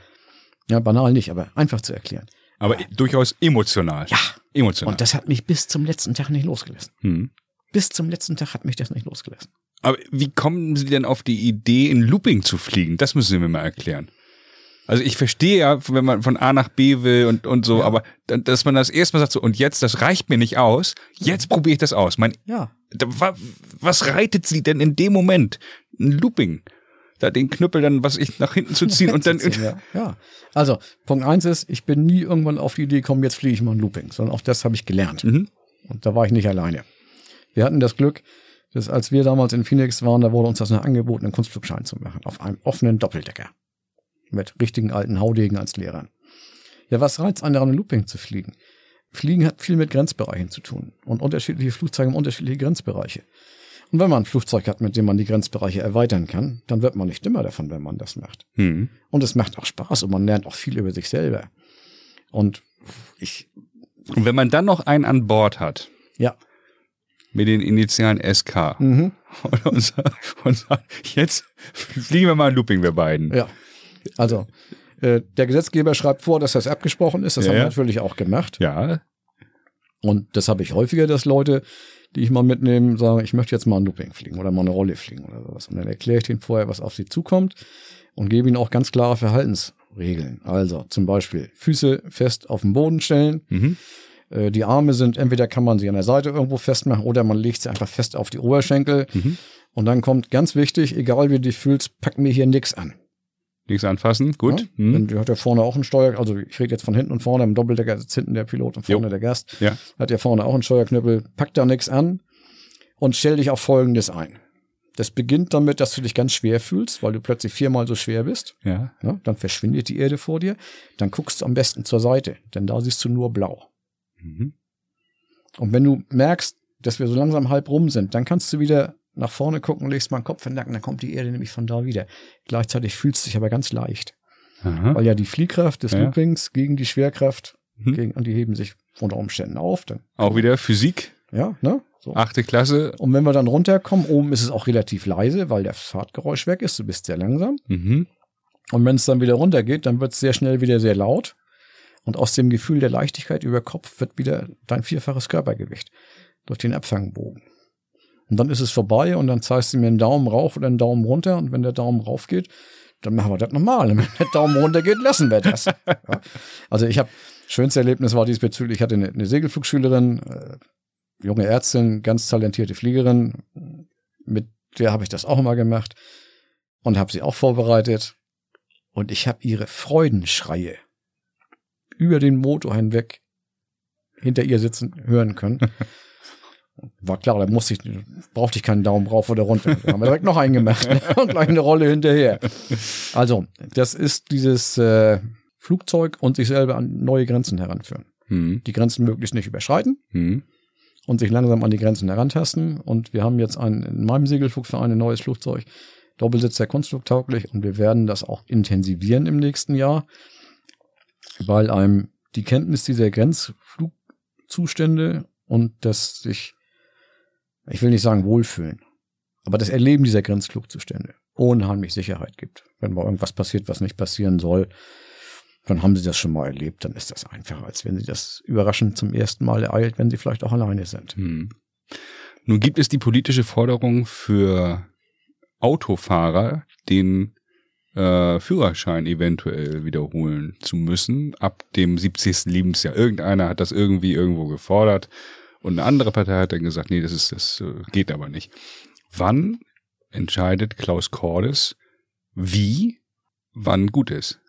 Ja, banal nicht, aber einfach zu erklären. Aber durchaus emotional. Ja. Emotional. Und das hat mich bis zum letzten Tag nicht losgelassen. mhm. Bis zum letzten Tag hat mich das nicht losgelassen. Aber wie kommen Sie denn auf die Idee, in Looping zu fliegen? Das müssen Sie mir mal erklären. Also ich verstehe ja, wenn man von A nach B will und, und so, Ja. aber dass man das erstmal sagt so, und jetzt, das reicht mir nicht aus, jetzt probiere ich das aus. Mein, Ja. da, wa, was reitet Sie denn in dem Moment? Ein Looping. Da den Knüppel dann, was ich nach hinten zu ziehen und dann. ja. ja. Also, Punkt eins ist, ich bin nie irgendwann auf die Idee gekommen, jetzt fliege ich mal ein Looping, sondern auch das habe ich gelernt. Mhm. Und da war ich nicht alleine. Wir hatten das Glück, dass als wir damals in Phoenix waren, da wurde uns das noch angeboten, einen Kunstflugschein zu machen, auf einem offenen Doppeldecker. Mit richtigen alten Haudegen als Lehrern. Ja, was reizt einen daran, Looping zu fliegen? Fliegen hat viel mit Grenzbereichen zu tun. Und unterschiedliche Flugzeuge haben unterschiedliche Grenzbereiche. Und wenn man ein Flugzeug hat, mit dem man die Grenzbereiche erweitern kann, dann wird man nicht dümmer davon, wenn man das macht. Mhm. Und es macht auch Spaß und man lernt auch viel über sich selber. Und ich, Und wenn man dann noch einen an Bord hat, ja, mit den Initialen SK, mhm, und, und sagt, jetzt fliegen wir mal ein Looping, wir beiden. ja. Also, äh, der Gesetzgeber schreibt vor, dass das abgesprochen ist. Das Ja, haben wir natürlich auch gemacht. Ja. Und das habe ich häufiger, dass Leute, die ich mal mitnehme, sagen, ich möchte jetzt mal ein Looping fliegen oder mal eine Rolle fliegen oder sowas. Und dann erkläre ich denen vorher, was auf sie zukommt und gebe ihnen auch ganz klare Verhaltensregeln. Also zum Beispiel Füße fest auf den Boden stellen. Mhm. Äh, Die Arme sind, entweder kann man sie an der Seite irgendwo festmachen oder man legt sie einfach fest auf die Oberschenkel. Mhm. Und dann kommt ganz wichtig, egal wie du dich fühlst, pack mir hier nix an. Nichts anfassen, gut. Ja? Mhm. Dann hat ja vorne auch ein Steuer, also ich rede jetzt von hinten und vorne, im Doppeldecker sitzt hinten der Pilot und vorne Jo. der Gast. Ja. Hat ja vorne auch einen Steuerknüppel, pack da nichts an und stell dich auf Folgendes ein. Das beginnt damit, dass du dich ganz schwer fühlst, weil du plötzlich viermal so schwer bist. Ja. Ja, dann verschwindet die Erde vor dir. Dann guckst du am besten zur Seite, denn da siehst du nur blau. Mhm. Und wenn du merkst, dass wir so langsam halb rum sind, dann kannst du wieder nach vorne gucken, legst mal den Kopf in den Nacken, dann kommt die Erde nämlich von da wieder. Gleichzeitig fühlst du dich aber ganz leicht. Aha. Weil ja die Fliehkraft des ja. Loopings gegen die Schwerkraft, hm. gegen, und die heben sich unter Umständen auf. Dann, Auch wieder Physik. Ja, ne? So. Achte Klasse. Und wenn wir dann runterkommen, oben ist es auch relativ leise, weil der Fahrtgeräusch weg ist. Du bist sehr langsam. Mhm. Und wenn es dann wieder runtergeht, dann wird es sehr schnell wieder sehr laut. Und aus dem Gefühl der Leichtigkeit über Kopf wird wieder dein vierfaches Körpergewicht durch den Abfangbogen. Und dann ist es vorbei und dann zeigst du mir einen Daumen rauf oder einen Daumen runter. Und wenn der Daumen rauf geht, dann machen wir das nochmal. Und wenn der Daumen runter geht, lassen wir das. Ja. Also ich habe, schönste Erlebnis war diesbezüglich, ich hatte eine, eine Segelflugschülerin, äh, junge Ärztin, ganz talentierte Fliegerin, mit der habe ich das auch immer gemacht und habe sie auch vorbereitet. Und ich habe ihre Freudenschreie über den Motor hinweg hinter ihr sitzen hören können. War klar, da musste ich, brauchte ich keinen Daumen rauf oder runter. Da haben wir direkt noch einen gemacht und gleich eine Rolle hinterher. Also, das ist dieses äh, Flugzeug und sich selber an neue Grenzen heranführen. Mhm. Die Grenzen möglichst nicht überschreiten mhm. und sich langsam an die Grenzen herantasten. Und wir haben jetzt ein, in meinem Segelflugverein ein neues Flugzeug, Doppelsitz der kunstflugtauglich und wir werden das auch intensivieren im nächsten Jahr, weil einem die Kenntnis dieser Grenzflugzustände und das sich ich will nicht sagen wohlfühlen, aber das Erleben dieser Grenzflugzustände unheimlich Sicherheit gibt. Wenn mal irgendwas passiert, was nicht passieren soll, dann haben sie das schon mal erlebt, dann ist das einfacher, als wenn sie das überraschend zum ersten Mal ereilt, wenn sie vielleicht auch alleine sind. Hm. Nun gibt es die politische Forderung für Autofahrer, den äh, Führerschein eventuell wiederholen zu müssen, ab dem 70. Lebensjahr. Irgendeiner hat das irgendwie irgendwo gefordert. Und eine andere Partei hat dann gesagt, nee, das ist, das äh, geht aber nicht. Wann entscheidet Klaus Cordes, wie, wann gut ist?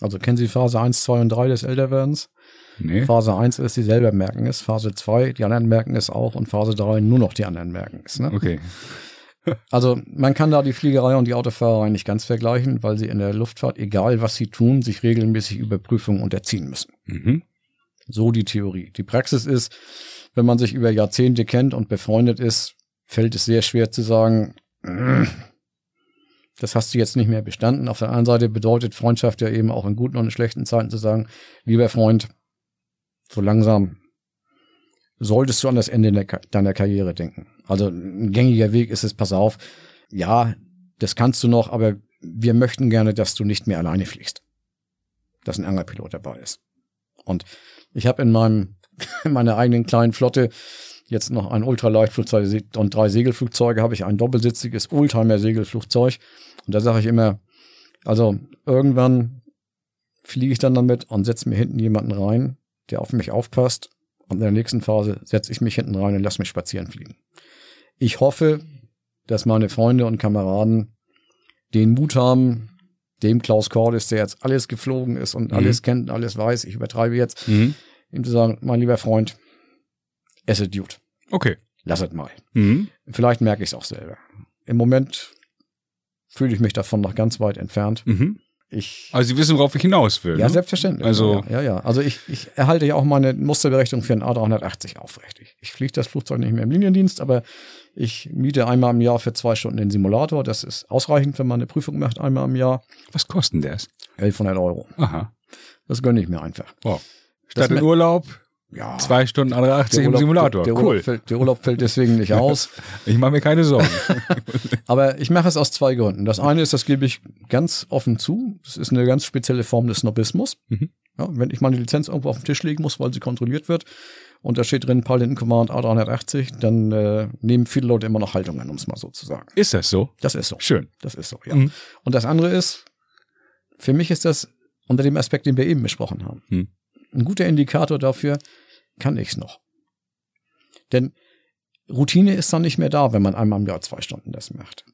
Also kennen Sie Phase 1, 2 und 3 des Älterwerdens? Nee. Phase 1 ist, die selber merken es. Phase 2, die anderen merken es auch. Und Phase 3, nur noch die anderen merken es. Ne? Okay. Also man kann da die Fliegerei und die Autofahrerei nicht ganz vergleichen, weil sie in der Luftfahrt, egal was sie tun, sich regelmäßig Überprüfungen unterziehen müssen. Mhm. So die Theorie. Die Praxis ist, wenn man sich über Jahrzehnte kennt und befreundet ist, fällt es sehr schwer zu sagen, das hast du jetzt nicht mehr bestanden. Auf der einen Seite bedeutet Freundschaft ja eben auch in guten und in schlechten Zeiten zu sagen, lieber Freund, so langsam solltest du an das Ende deiner Karriere denken. Also ein gängiger Weg ist es, pass auf, ja, das kannst du noch, aber wir möchten gerne, dass du nicht mehr alleine fliegst. Dass ein Angelpilot dabei ist. Und ich habe in meinem in meiner eigenen kleinen Flotte jetzt noch ein Ultraleichtflugzeug und drei Segelflugzeuge habe ich ein doppelsitziges Oldtimer-Segelflugzeug. Und da sage ich immer, also irgendwann fliege ich dann damit und setze mir hinten jemanden rein, der auf mich aufpasst. Und in der nächsten Phase setze ich mich hinten rein und lasse mich spazieren fliegen. Ich hoffe, dass meine Freunde und Kameraden den Mut haben, dem Klaus Cordes, der jetzt alles geflogen ist und mhm. alles kennt und alles weiß, ich übertreibe jetzt, mhm ihm zu sagen, mein lieber Freund, es ist gut. Okay. Lass es mal. Mhm. Vielleicht merke ich es auch selber. Im Moment fühle ich mich davon noch ganz weit entfernt. Mhm. Ich, also Sie wissen, worauf ich hinaus will. Ja, ne? selbstverständlich. Also, ja, ja, ja. Also ich, ich erhalte ja auch meine Musterberechnung für ein A380 aufrecht. Ich, ich fliege das Flugzeug nicht mehr im Liniendienst, aber ich miete einmal im Jahr für zwei Stunden den Simulator. Das ist ausreichend, wenn man eine Prüfung macht, einmal im Jahr. Was kostet das? 1100 Euro. Aha. Das gönne ich mir einfach. Wow. Statt in Urlaub, ja, zwei Stunden 80 im Simulator. Der, der cool. Urlaub fällt, der Urlaub fällt deswegen nicht aus. ich mache mir keine Sorgen. Aber ich mache es aus zwei Gründen. Das eine ist, das gebe ich ganz offen zu. Das ist eine ganz spezielle Form des Snobismus. Mhm. Ja, wenn ich meine Lizenz irgendwo auf den Tisch legen muss, weil sie kontrolliert wird, und da steht drin Pilot in Command A380, dann äh, nehmen viele Leute immer noch Haltungen, um es mal so zu sagen. Ist das so? Das ist so. Schön. Das ist so, ja. Mhm. Und das andere ist, für mich ist das unter dem Aspekt, den wir eben besprochen haben. Mhm ein guter Indikator dafür, kann ich's noch. Denn Routine ist dann nicht mehr da, wenn man einmal im Jahr zwei Stunden das macht.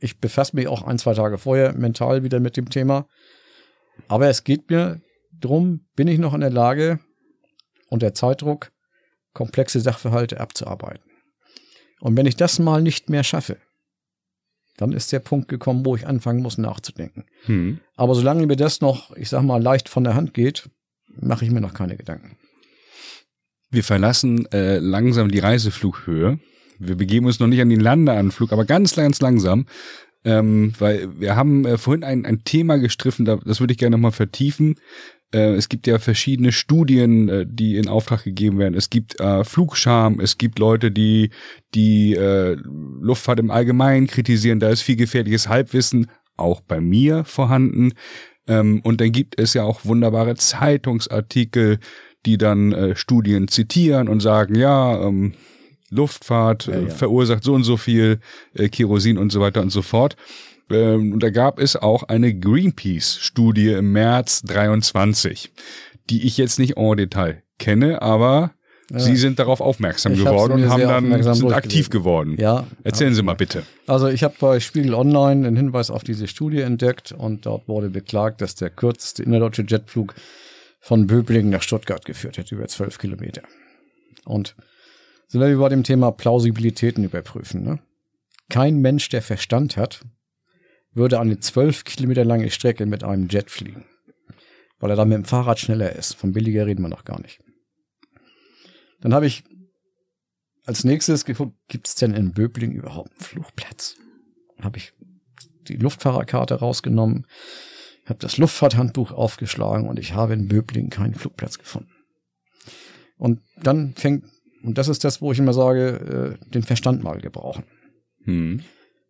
Ich befasse mich auch ein, zwei Tage vorher mental wieder mit dem Thema. Aber es geht mir drum, bin ich noch in der Lage, unter Zeitdruck komplexe Sachverhalte abzuarbeiten. Und wenn ich das mal nicht mehr schaffe, dann ist der Punkt gekommen, wo ich anfangen muss nachzudenken. Hm. Aber solange mir das noch, ich sag mal, leicht von der Hand geht, mache ich mir noch keine Gedanken. Wir verlassen äh, langsam die Reiseflughöhe. Wir begeben uns noch nicht an den Landeanflug, aber ganz, ganz langsam. Ähm, weil wir haben äh, vorhin ein, ein Thema gestriffen, da, das würde ich gerne nochmal vertiefen. Äh, es gibt ja verschiedene Studien, äh, die in Auftrag gegeben werden. Es gibt äh, Flugscham, es gibt Leute, die die äh, Luftfahrt im Allgemeinen kritisieren. Da ist viel gefährliches Halbwissen auch bei mir vorhanden. Ähm, und dann gibt es ja auch wunderbare Zeitungsartikel, die dann äh, Studien zitieren und sagen, ja, ähm, Luftfahrt ja, äh, ja. verursacht so und so viel äh, Kerosin und so weiter und so fort. Ähm, und da gab es auch eine Greenpeace-Studie im März 23, die ich jetzt nicht en Detail kenne, aber ja. Sie sind darauf aufmerksam ich geworden und haben dann sind aktiv geworden. Ja. Erzählen Sie mal bitte. Also ich habe bei Spiegel Online einen Hinweis auf diese Studie entdeckt und dort wurde beklagt, dass der kürzeste innerdeutsche Jetflug von Böblingen nach Stuttgart geführt hätte, über zwölf Kilometer. Und sind wir bei dem Thema Plausibilitäten überprüfen. Ne? Kein Mensch, der Verstand hat, würde eine zwölf Kilometer lange Strecke mit einem Jet fliegen. Weil er dann mit dem Fahrrad schneller ist. Von billiger reden wir noch gar nicht. Dann habe ich als nächstes geguckt, gibt es denn in Böbling überhaupt einen Flugplatz? Habe ich die Luftfahrerkarte rausgenommen, habe das Luftfahrthandbuch aufgeschlagen und ich habe in Böbling keinen Flugplatz gefunden. Und dann fängt, und das ist das, wo ich immer sage, äh, den Verstand mal gebrauchen. Hm.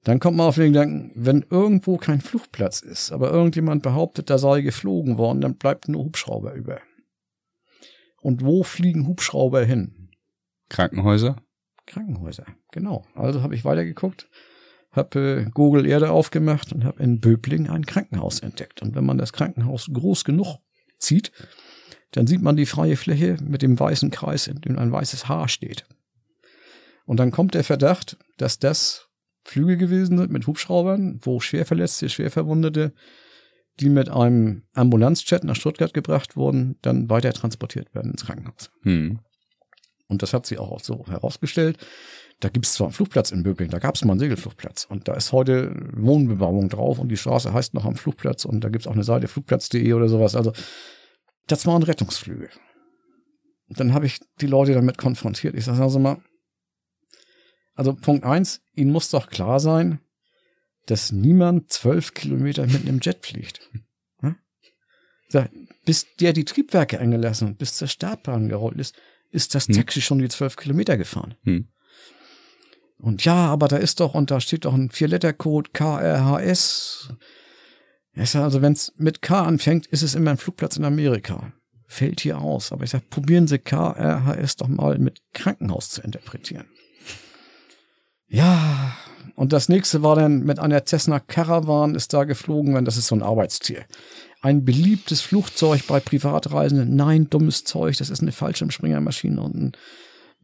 Dann kommt man auf den Gedanken, wenn irgendwo kein Flugplatz ist, aber irgendjemand behauptet, da sei geflogen worden, dann bleibt nur Hubschrauber über. Und wo fliegen Hubschrauber hin? Krankenhäuser? Krankenhäuser, genau. Also habe ich weitergeguckt, habe äh, Google Erde aufgemacht und habe in Böbling ein Krankenhaus entdeckt. Und wenn man das Krankenhaus groß genug zieht, dann sieht man die freie Fläche mit dem weißen Kreis, in dem ein weißes Haar steht. Und dann kommt der Verdacht, dass das Flüge gewesen sind mit Hubschraubern, wo Schwerverletzte, Schwerverwundete die mit einem Ambulanzchat nach Stuttgart gebracht wurden, dann weiter transportiert werden ins Krankenhaus. Hm. Und das hat sie auch so herausgestellt. Da gibt es zwar einen Flugplatz in Böblingen, da gab es mal einen Segelflugplatz und da ist heute Wohnbebauung drauf und die Straße heißt noch am Flugplatz und da gibt es auch eine Seite flugplatz.de oder sowas. Also das waren Rettungsflüge. Und dann habe ich die Leute damit konfrontiert. Ich sage also mal, also Punkt eins, Ihnen muss doch klar sein, dass niemand zwölf Kilometer mit einem Jet fliegt. Hm? bis der die Triebwerke eingelassen und bis zur Startbahn gerollt ist, ist das hm. Taxi schon die zwölf Kilometer gefahren. Hm. Und ja, aber da ist doch, und da steht doch ein Vier-Letter-Code KRHS. Also wenn es mit K anfängt, ist es immer ein Flugplatz in Amerika. Fällt hier aus. Aber ich sage, probieren Sie KRHS doch mal mit Krankenhaus zu interpretieren. Ja, und das nächste war dann mit einer Cessna Caravan ist da geflogen, wenn das ist so ein Arbeitstier. Ein beliebtes Flugzeug bei Privatreisenden. Nein, dummes Zeug, das ist eine Fallschirmspringermaschine und ein,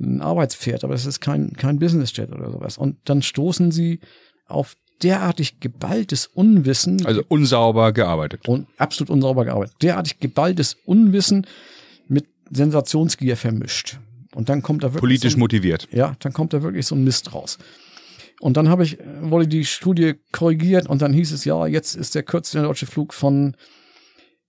ein Arbeitspferd, aber das ist kein, kein Businessjet oder sowas. Und dann stoßen sie auf derartig geballtes Unwissen. Also unsauber gearbeitet. Und absolut unsauber gearbeitet. Derartig geballtes Unwissen mit Sensationsgier vermischt. Und dann kommt da wirklich. Politisch so ein, motiviert. Ja, dann kommt da wirklich so ein Mist raus. Und dann habe ich, wurde die Studie korrigiert und dann hieß es, ja, jetzt ist der kürzeste deutsche Flug von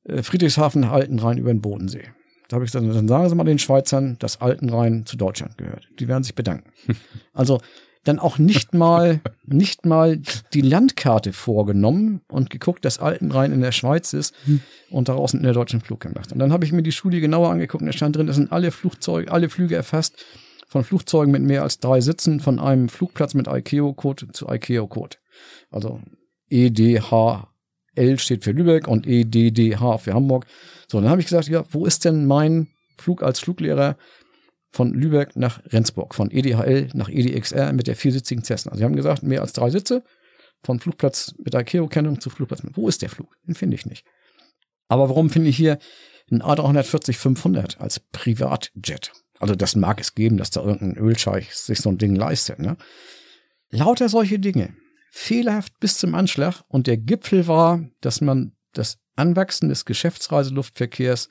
äh, Friedrichshafen nach Altenrhein über den Bodensee. Da habe ich gesagt, dann sagen Sie mal den Schweizern, dass Altenrhein zu Deutschland gehört. Die werden sich bedanken. Also dann auch nicht mal, nicht mal die Landkarte vorgenommen und geguckt, dass Altenrhein in der Schweiz ist und daraus in der deutschen Flug gemacht. Und dann habe ich mir die Studie genauer angeguckt und da stand drin, das sind alle Flugzeuge, alle Flüge erfasst von Flugzeugen mit mehr als drei Sitzen von einem Flugplatz mit ICAO-Code zu ICAO-Code. Also EDHL steht für Lübeck und EDDH für Hamburg. So, dann habe ich gesagt, ja, wo ist denn mein Flug als Fluglehrer von Lübeck nach Rendsburg, von EDHL nach EDXR mit der viersitzigen Cessna. Also sie haben gesagt, mehr als drei Sitze, von Flugplatz mit ICAO-Kennung zu Flugplatz mit. Wo ist der Flug? Den finde ich nicht. Aber warum finde ich hier einen A340-500 als Privatjet? Also das mag es geben, dass da irgendein Ölscheich sich so ein Ding leistet. Ne? Lauter solche Dinge. Fehlerhaft bis zum Anschlag. Und der Gipfel war, dass man das Anwachsen des Geschäftsreiseluftverkehrs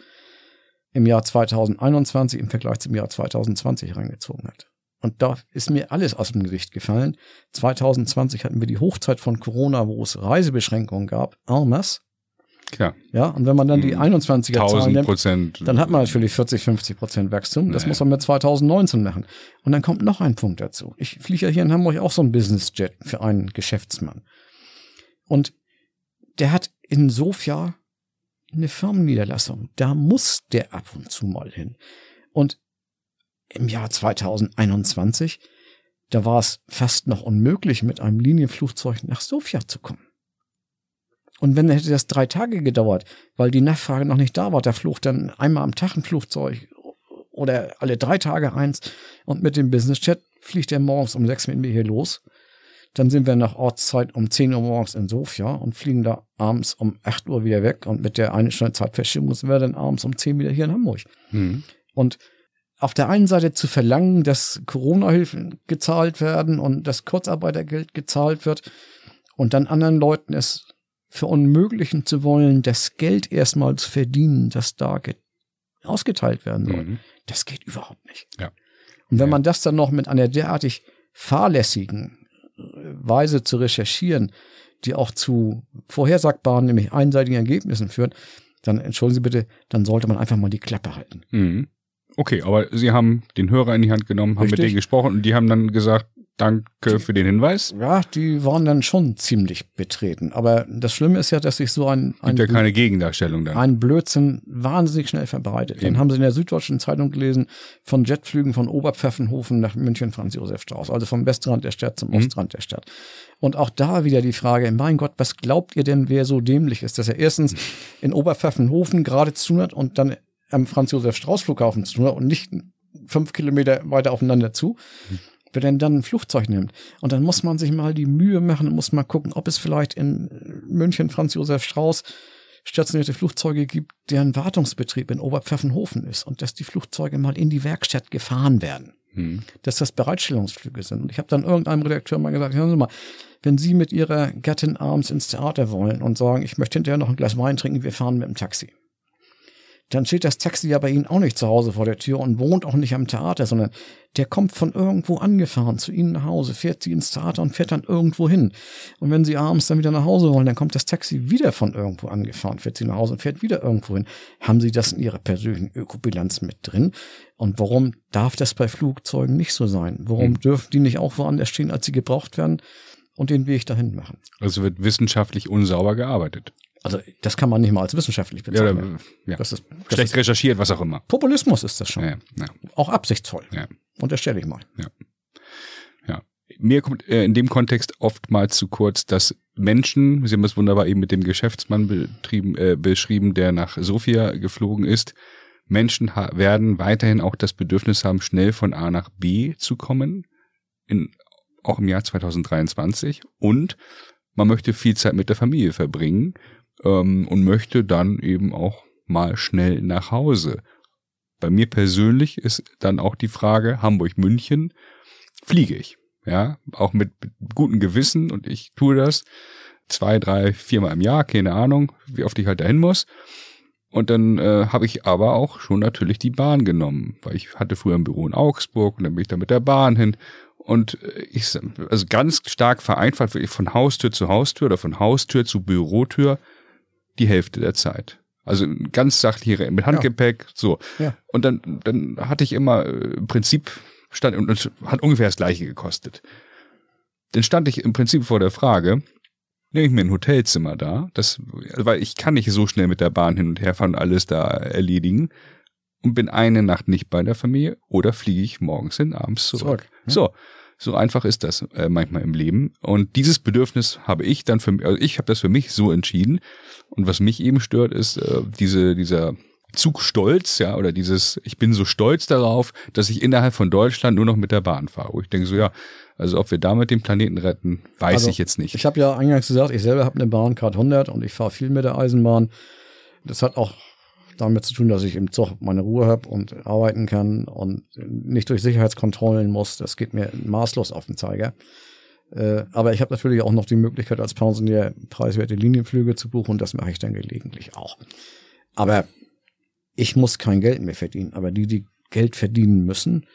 im Jahr 2021 im Vergleich zum Jahr 2020 reingezogen hat. Und da ist mir alles aus dem Gesicht gefallen. 2020 hatten wir die Hochzeit von Corona, wo es Reisebeschränkungen gab. En Klar. Ja, und wenn man dann die 21er Zahlen 1000 nimmt, Prozent. dann hat man natürlich 40, 50 Prozent Wachstum. Das Naja. muss man mit 2019 machen. Und dann kommt noch ein Punkt dazu. Ich fliege ja hier in Hamburg auch so ein Businessjet für einen Geschäftsmann. Und der hat in Sofia eine Firmenniederlassung. Da muss der ab und zu mal hin. Und im Jahr 2021, da war es fast noch unmöglich, mit einem Linienflugzeug nach Sofia zu kommen. Und wenn hätte das drei Tage gedauert, weil die Nachfrage noch nicht da war, da flog dann einmal am Tag ein Flugzeug oder alle drei Tage eins und mit dem Business-Jet fliegt er morgens um sechs mit mir hier los. Dann sind wir nach Ortszeit um 10 Uhr morgens in Sofia und fliegen da abends um 8 Uhr wieder weg und mit der eine Stunde Zeitverschiebung sind wir dann abends um 10 wieder hier in Hamburg. Hm. Und auf der einen Seite zu verlangen, dass Corona-Hilfen gezahlt werden und das Kurzarbeitergeld gezahlt wird und dann anderen Leuten es für unmöglichen zu wollen, das Geld erstmal zu verdienen, das da ge- ausgeteilt werden soll. Mhm. Das geht überhaupt nicht. Ja. Und wenn Ja. man das dann noch mit einer derartig fahrlässigen Weise zu recherchieren, die auch zu vorhersagbaren, nämlich einseitigen Ergebnissen führt, dann entschuldigen Sie bitte, dann sollte man einfach mal die Klappe halten. Mhm. Okay, aber Sie haben den Hörer in die Hand genommen, haben mit Richtig. denen gesprochen und die haben dann gesagt, danke für den Hinweis. Ja, die waren dann schon ziemlich betreten. Aber das Schlimme ist ja, dass sich so ein, ein, Gibt ja keine Gegendarstellung dann. ein Blödsinn wahnsinnig schnell verbreitet. Dann Eben. haben sie in der Süddeutschen Zeitung gelesen von Jetflügen von Oberpfeffenhofen nach München Franz Josef Strauß, also vom Westrand der Stadt zum Mhm. Ostrand der Stadt. Und auch da wieder die Frage, mein Gott, was glaubt ihr denn, wer so dämlich ist, dass er erstens in Oberpfeffenhofen gerade zu tun hat und dann am Franz Josef Strauß Flughafen zu tun hat und nicht fünf Kilometer weiter aufeinander zu? Wenn er dann ein Flugzeug nimmt. Und dann muss man sich mal die Mühe machen und muss mal gucken, ob es vielleicht in München Franz Josef Strauß stationierte Flugzeuge gibt, deren Wartungsbetrieb in Oberpfeffenhofen ist und dass die Flugzeuge mal in die Werkstatt gefahren werden. Hm. Dass das Bereitstellungsflüge sind. Und ich habe dann irgendeinem Redakteur mal gesagt, hören Sie mal, wenn Sie mit Ihrer Gattin abends ins Theater wollen und sagen, ich möchte hinterher noch ein Glas Wein trinken, wir fahren mit dem Taxi. Dann steht das Taxi ja bei Ihnen auch nicht zu Hause vor der Tür und wohnt auch nicht am Theater, sondern der kommt von irgendwo angefahren zu Ihnen nach Hause, fährt Sie ins Theater und fährt dann irgendwo hin. Und wenn Sie abends dann wieder nach Hause wollen, dann kommt das Taxi wieder von irgendwo angefahren, fährt Sie nach Hause und fährt wieder irgendwo hin. Haben Sie das in Ihrer persönlichen Ökobilanz mit drin? Und warum darf das bei Flugzeugen nicht so sein? Warum Hm. dürfen die nicht auch woanders stehen, als sie gebraucht werden und den Weg dahin machen? Also wird wissenschaftlich unsauber gearbeitet. Also das kann man nicht mal als wissenschaftlich Ja, bezeichnen. oder, ja. Das ist, das Schlecht ist recherchiert, was auch immer. Populismus ist das schon. Ja, ja, Auch absichtsvoll. ja. Unterstelle ich mal. Ja. Mir kommt äh, in dem Kontext oftmals zu kurz, dass Menschen, Sie haben es wunderbar eben mit dem Geschäftsmann betrieben, äh, beschrieben, der nach Sofia geflogen ist, Menschen werden weiterhin auch das Bedürfnis haben, schnell von A nach B zu kommen, in, auch im Jahr 2023. Und man möchte viel Zeit mit der Familie verbringen ähm, und möchte dann eben auch mal schnell nach Hause. Bei mir persönlich ist dann auch die Frage Hamburg-München, fliege ich. Ja, auch mit gutem Gewissen und ich tue das zwei, drei, viermal im Jahr, keine Ahnung, wie oft ich halt dahin muss. Und dann äh, habe ich aber auch schon natürlich die Bahn genommen, weil ich hatte früher ein Büro in Augsburg und dann bin ich da mit der Bahn hin. Und äh, ich, also ganz stark vereinfacht, wirklich von Haustür zu Haustür oder von Haustür zu Bürotür die Hälfte der Zeit. Also ganz sachliche mit Handgepäck, so. Ja. Und dann, dann hatte ich immer äh, im Prinzip stand und es hat ungefähr das gleiche gekostet. Dann stand ich im Prinzip vor der Frage, nehme ich mir ein Hotelzimmer da, das, weil ich kann nicht so schnell mit der Bahn hin und her fahren und alles da erledigen und bin eine Nacht nicht bei der Familie oder fliege ich morgens hin, abends zurück. Zurück, ja. So, so einfach ist das äh, manchmal im Leben. Und dieses Bedürfnis habe ich dann für mich, also ich habe das für mich so entschieden. Und was mich eben stört, ist äh, diese, dieser Zugstolz, ja, oder dieses, ich bin so stolz darauf, dass ich innerhalb von Deutschland nur noch mit der Bahn fahre. Wo ich denke so, ja, also ob wir damit den Planeten retten, weiß Also, ich jetzt nicht. Ich habe ja eingangs gesagt, ich selber habe eine Bahncard 100 und ich fahre viel mit der Eisenbahn. Das hat auch damit zu tun, dass ich im Zug meine Ruhe habe und arbeiten kann und nicht durch Sicherheitskontrollen muss. Das geht mir maßlos auf den Zeiger. Äh, aber ich habe natürlich auch noch die Möglichkeit, als Pensionär preiswerte Linienflüge zu buchen und das mache ich dann gelegentlich auch. Aber ich muss kein Geld mehr verdienen. Aber die, die Geld verdienen müssen,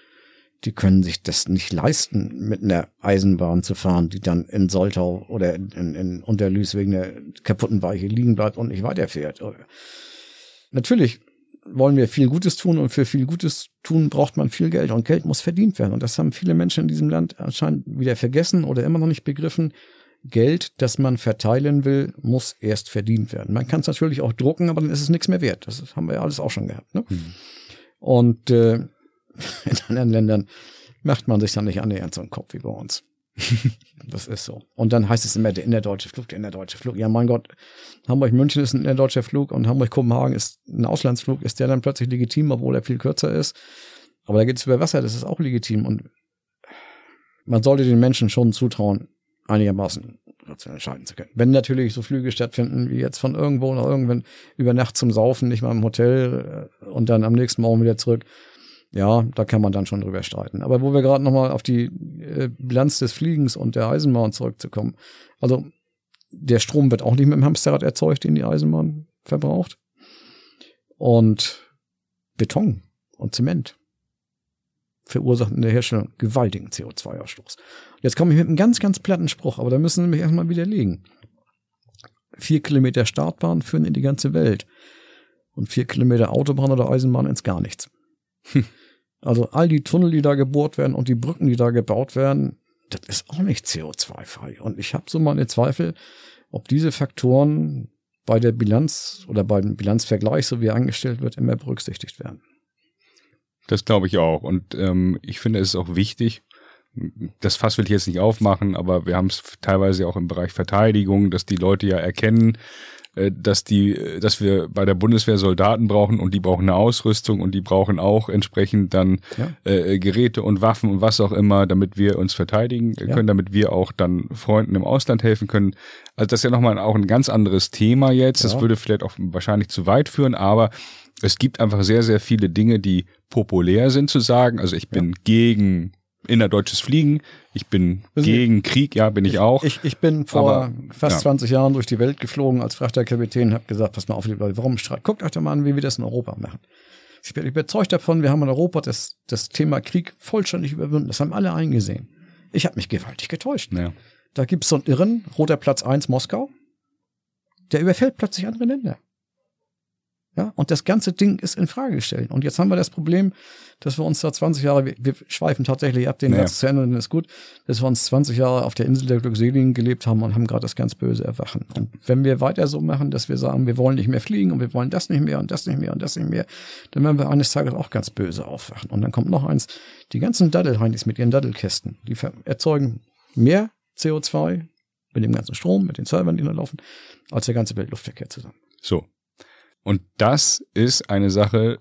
die können sich das nicht leisten, mit einer Eisenbahn zu fahren, die dann in Soltau oder in, in, Unterlüß wegen der kaputten Weiche liegen bleibt und nicht weiterfährt. Natürlich wollen wir viel Gutes tun und für viel Gutes tun braucht man viel Geld und Geld muss verdient werden. Und das haben viele Menschen in diesem Land anscheinend wieder vergessen oder immer noch nicht begriffen. Geld, das man verteilen will, muss erst verdient werden. Man kann es natürlich auch drucken, aber dann ist es nichts mehr wert. Das haben wir ja alles auch schon gehabt. Ne? Mhm. Und äh, in anderen Ländern macht man sich dann nicht annähernd so einen Kopf wie bei uns. das ist so. Und dann heißt es immer der innerdeutsche Flug, der innerdeutsche Flug. Ja, mein Gott, Hamburg-München ist ein innerdeutscher Flug und Hamburg-Kopenhagen ist ein Auslandsflug. Ist der dann plötzlich legitim, obwohl er viel kürzer ist? Aber da geht es über Wasser, das ist auch legitim. Und man sollte den Menschen schon zutrauen, einigermaßen entscheiden zu können. Wenn natürlich so Flüge stattfinden, wie jetzt von irgendwo nach irgendwann über Nacht zum Saufen, nicht mal im Hotel äh, und dann am nächsten Morgen wieder zurück, ja, da kann man dann schon drüber streiten. Aber wo wir gerade nochmal auf die äh, Bilanz des Fliegens und der Eisenbahn zurückzukommen. Also der Strom wird auch nicht mit dem Hamsterrad erzeugt, den die Eisenbahn verbraucht. Und Beton und Zement verursachen in der Herstellung gewaltigen CO2-Ausstoß. Jetzt komme ich mit einem ganz, ganz platten Spruch, aber da müssen Sie mich erstmal widerlegen. Vier Kilometer Startbahn führen in die ganze Welt. Und vier Kilometer Autobahn oder Eisenbahn ins gar nichts. Also all die Tunnel, die da gebohrt werden und die Brücken, die da gebaut werden, das ist auch nicht CO2-frei. Und ich habe so meine Zweifel, ob diese Faktoren bei der Bilanz oder beim Bilanzvergleich, so wie er angestellt wird, immer berücksichtigt werden. Das glaube ich auch. Und ähm, ich finde es ist auch wichtig, das Fass will ich jetzt nicht aufmachen, aber wir haben es teilweise auch im Bereich Verteidigung, dass die Leute ja erkennen, dass die, dass wir bei der Bundeswehr Soldaten brauchen und die brauchen eine Ausrüstung und die brauchen auch entsprechend dann ja. äh, Geräte und Waffen und was auch immer, damit wir uns verteidigen können, ja. damit wir auch dann Freunden im Ausland helfen können. Also das ist ja nochmal auch ein ganz anderes Thema jetzt. Ja. Das würde vielleicht auch wahrscheinlich zu weit führen, aber es gibt einfach sehr, sehr viele Dinge, die populär sind zu sagen. Also ich bin gegen innerdeutsches Fliegen. Ich bin Wissen gegen Sie, Krieg, ja, bin ich, ich, auch. Ich, ich bin vor Aber, fast ja. 20 Jahren durch die Welt geflogen als Frachterkapitän und habe gesagt, pass mal auf, liebe Leute, warum streitet? Guckt euch doch mal an, wie wir das in Europa machen. Ich bin überzeugt davon, wir haben in Europa das, das Thema Krieg vollständig überwunden. Das haben alle eingesehen. Ich habe mich gewaltig getäuscht. Ja. Da gibt es so einen Irren, Roter Platz 1 Moskau, der überfällt plötzlich andere Länder. Ja, und das ganze Ding ist in Frage gestellt. Und jetzt haben wir das Problem, dass wir uns da 20 Jahre, wir, wir schweifen tatsächlich ab, den naja. Satz zu Ende, dann ist gut, dass wir uns 20 Jahre auf der Insel der Glückseligen gelebt haben und haben gerade das ganz böse Erwachen. Und wenn wir weiter so machen, dass wir sagen, wir wollen nicht mehr fliegen und wir wollen das nicht mehr und das nicht mehr und das nicht mehr, dann werden wir eines Tages auch ganz böse aufwachen. Und dann kommt noch eins, die ganzen Daddelheinis mit ihren Daddelkästen, die erzeugen mehr CO2 mit dem ganzen Strom, mit den Servern, die da laufen, als der ganze Weltluftverkehr zusammen. So, und das ist eine Sache,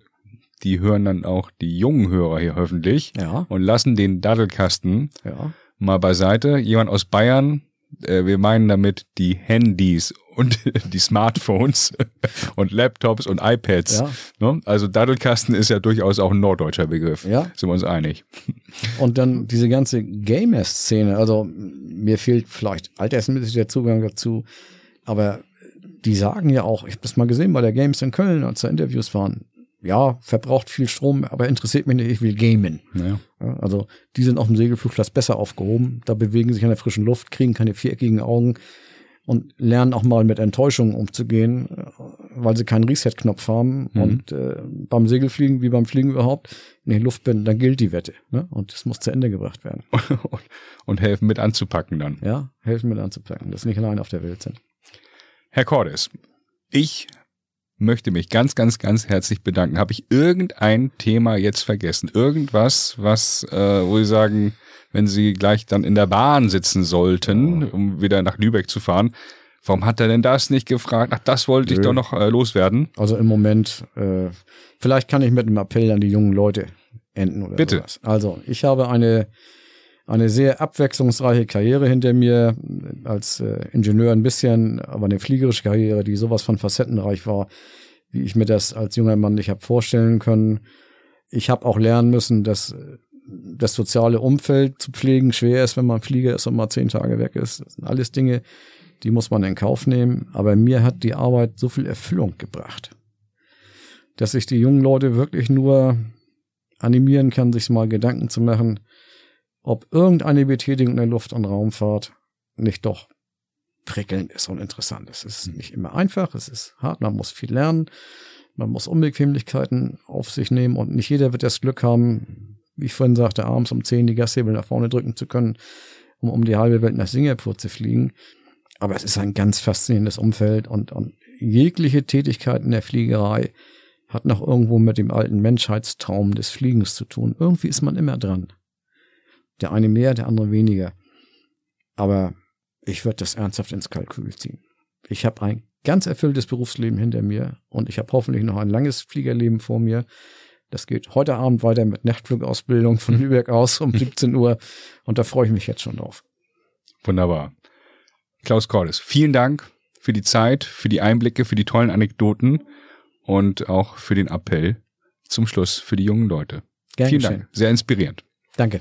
die hören dann auch die jungen Hörer hier hoffentlich ja. und lassen den Daddelkasten ja. mal beiseite. Jemand aus Bayern, äh, wir meinen damit die Handys und die Smartphones und Laptops und iPads. Ja. Ne? Also Daddelkasten ist ja durchaus auch ein norddeutscher Begriff. Ja. Sind wir uns einig. Und dann diese ganze Gamer-Szene. Also mir fehlt vielleicht altersmäßig der Zugang dazu, aber die sagen ja auch, ich habe das mal gesehen bei der Games in Köln, als da Interviews waren. Ja, verbraucht viel Strom, aber interessiert mich nicht, ich will gamen. Ja. Also die sind auf dem Segelflugplatz besser aufgehoben, da bewegen sich in der frischen Luft, kriegen keine viereckigen Augen und lernen auch mal mit Enttäuschungen umzugehen, weil sie keinen Reset-Knopf haben. Mhm. Und äh, beim Segelfliegen, wie beim Fliegen überhaupt, in die Luft bin, dann gilt die Wette. Ne? Und das muss zu Ende gebracht werden. und helfen mit anzupacken dann. Ja, helfen mit anzupacken, dass sie nicht allein auf der Welt sind. Herr Cordes, ich möchte mich ganz, ganz, ganz herzlich bedanken. Habe ich irgendein Thema jetzt vergessen? Irgendwas, was, äh, wo Sie sagen, wenn Sie gleich dann in der Bahn sitzen sollten, um wieder nach Lübeck zu fahren, warum hat er denn das nicht gefragt? Ach, das wollte Nö. ich doch noch äh, loswerden. Also im Moment, äh, vielleicht kann ich mit einem Appell an die jungen Leute enden oder Bitte. Sowas. Also ich habe eine eine sehr abwechslungsreiche Karriere hinter mir, als äh, Ingenieur ein bisschen, aber eine fliegerische Karriere, die sowas von facettenreich war, wie ich mir das als junger Mann nicht habe vorstellen können. Ich habe auch lernen müssen, dass das soziale Umfeld zu pflegen schwer ist, wenn man Flieger ist und mal zehn Tage weg ist. Das sind alles Dinge, die muss man in Kauf nehmen. Aber mir hat die Arbeit so viel Erfüllung gebracht, dass ich die jungen Leute wirklich nur animieren kann, sich mal Gedanken zu machen, ob irgendeine Betätigung in der Luft- und Raumfahrt nicht doch prickelnd ist und interessant ist. Es ist nicht immer einfach, es ist hart, man muss viel lernen, man muss Unbequemlichkeiten auf sich nehmen und nicht jeder wird das Glück haben, wie ich vorhin sagte, abends um 10 die Gashebel nach vorne drücken zu können, um um die halbe Welt nach Singapur zu fliegen. Aber es ist ein ganz faszinierendes Umfeld und, und jegliche Tätigkeit in der Fliegerei hat noch irgendwo mit dem alten Menschheitstraum des Fliegens zu tun. Irgendwie ist man immer dran. Der eine mehr, der andere weniger. Aber ich würde das ernsthaft ins Kalkül ziehen. Ich habe ein ganz erfülltes Berufsleben hinter mir und ich habe hoffentlich noch ein langes Fliegerleben vor mir. Das geht heute Abend weiter mit Nachtflugausbildung von Lübeck aus um 17 Uhr und da freue ich mich jetzt schon drauf. Wunderbar. Klaus Cordes, vielen Dank für die Zeit, für die Einblicke, für die tollen Anekdoten und auch für den Appell zum Schluss für die jungen Leute. Gern vielen. Dank. Sehr inspirierend. Danke.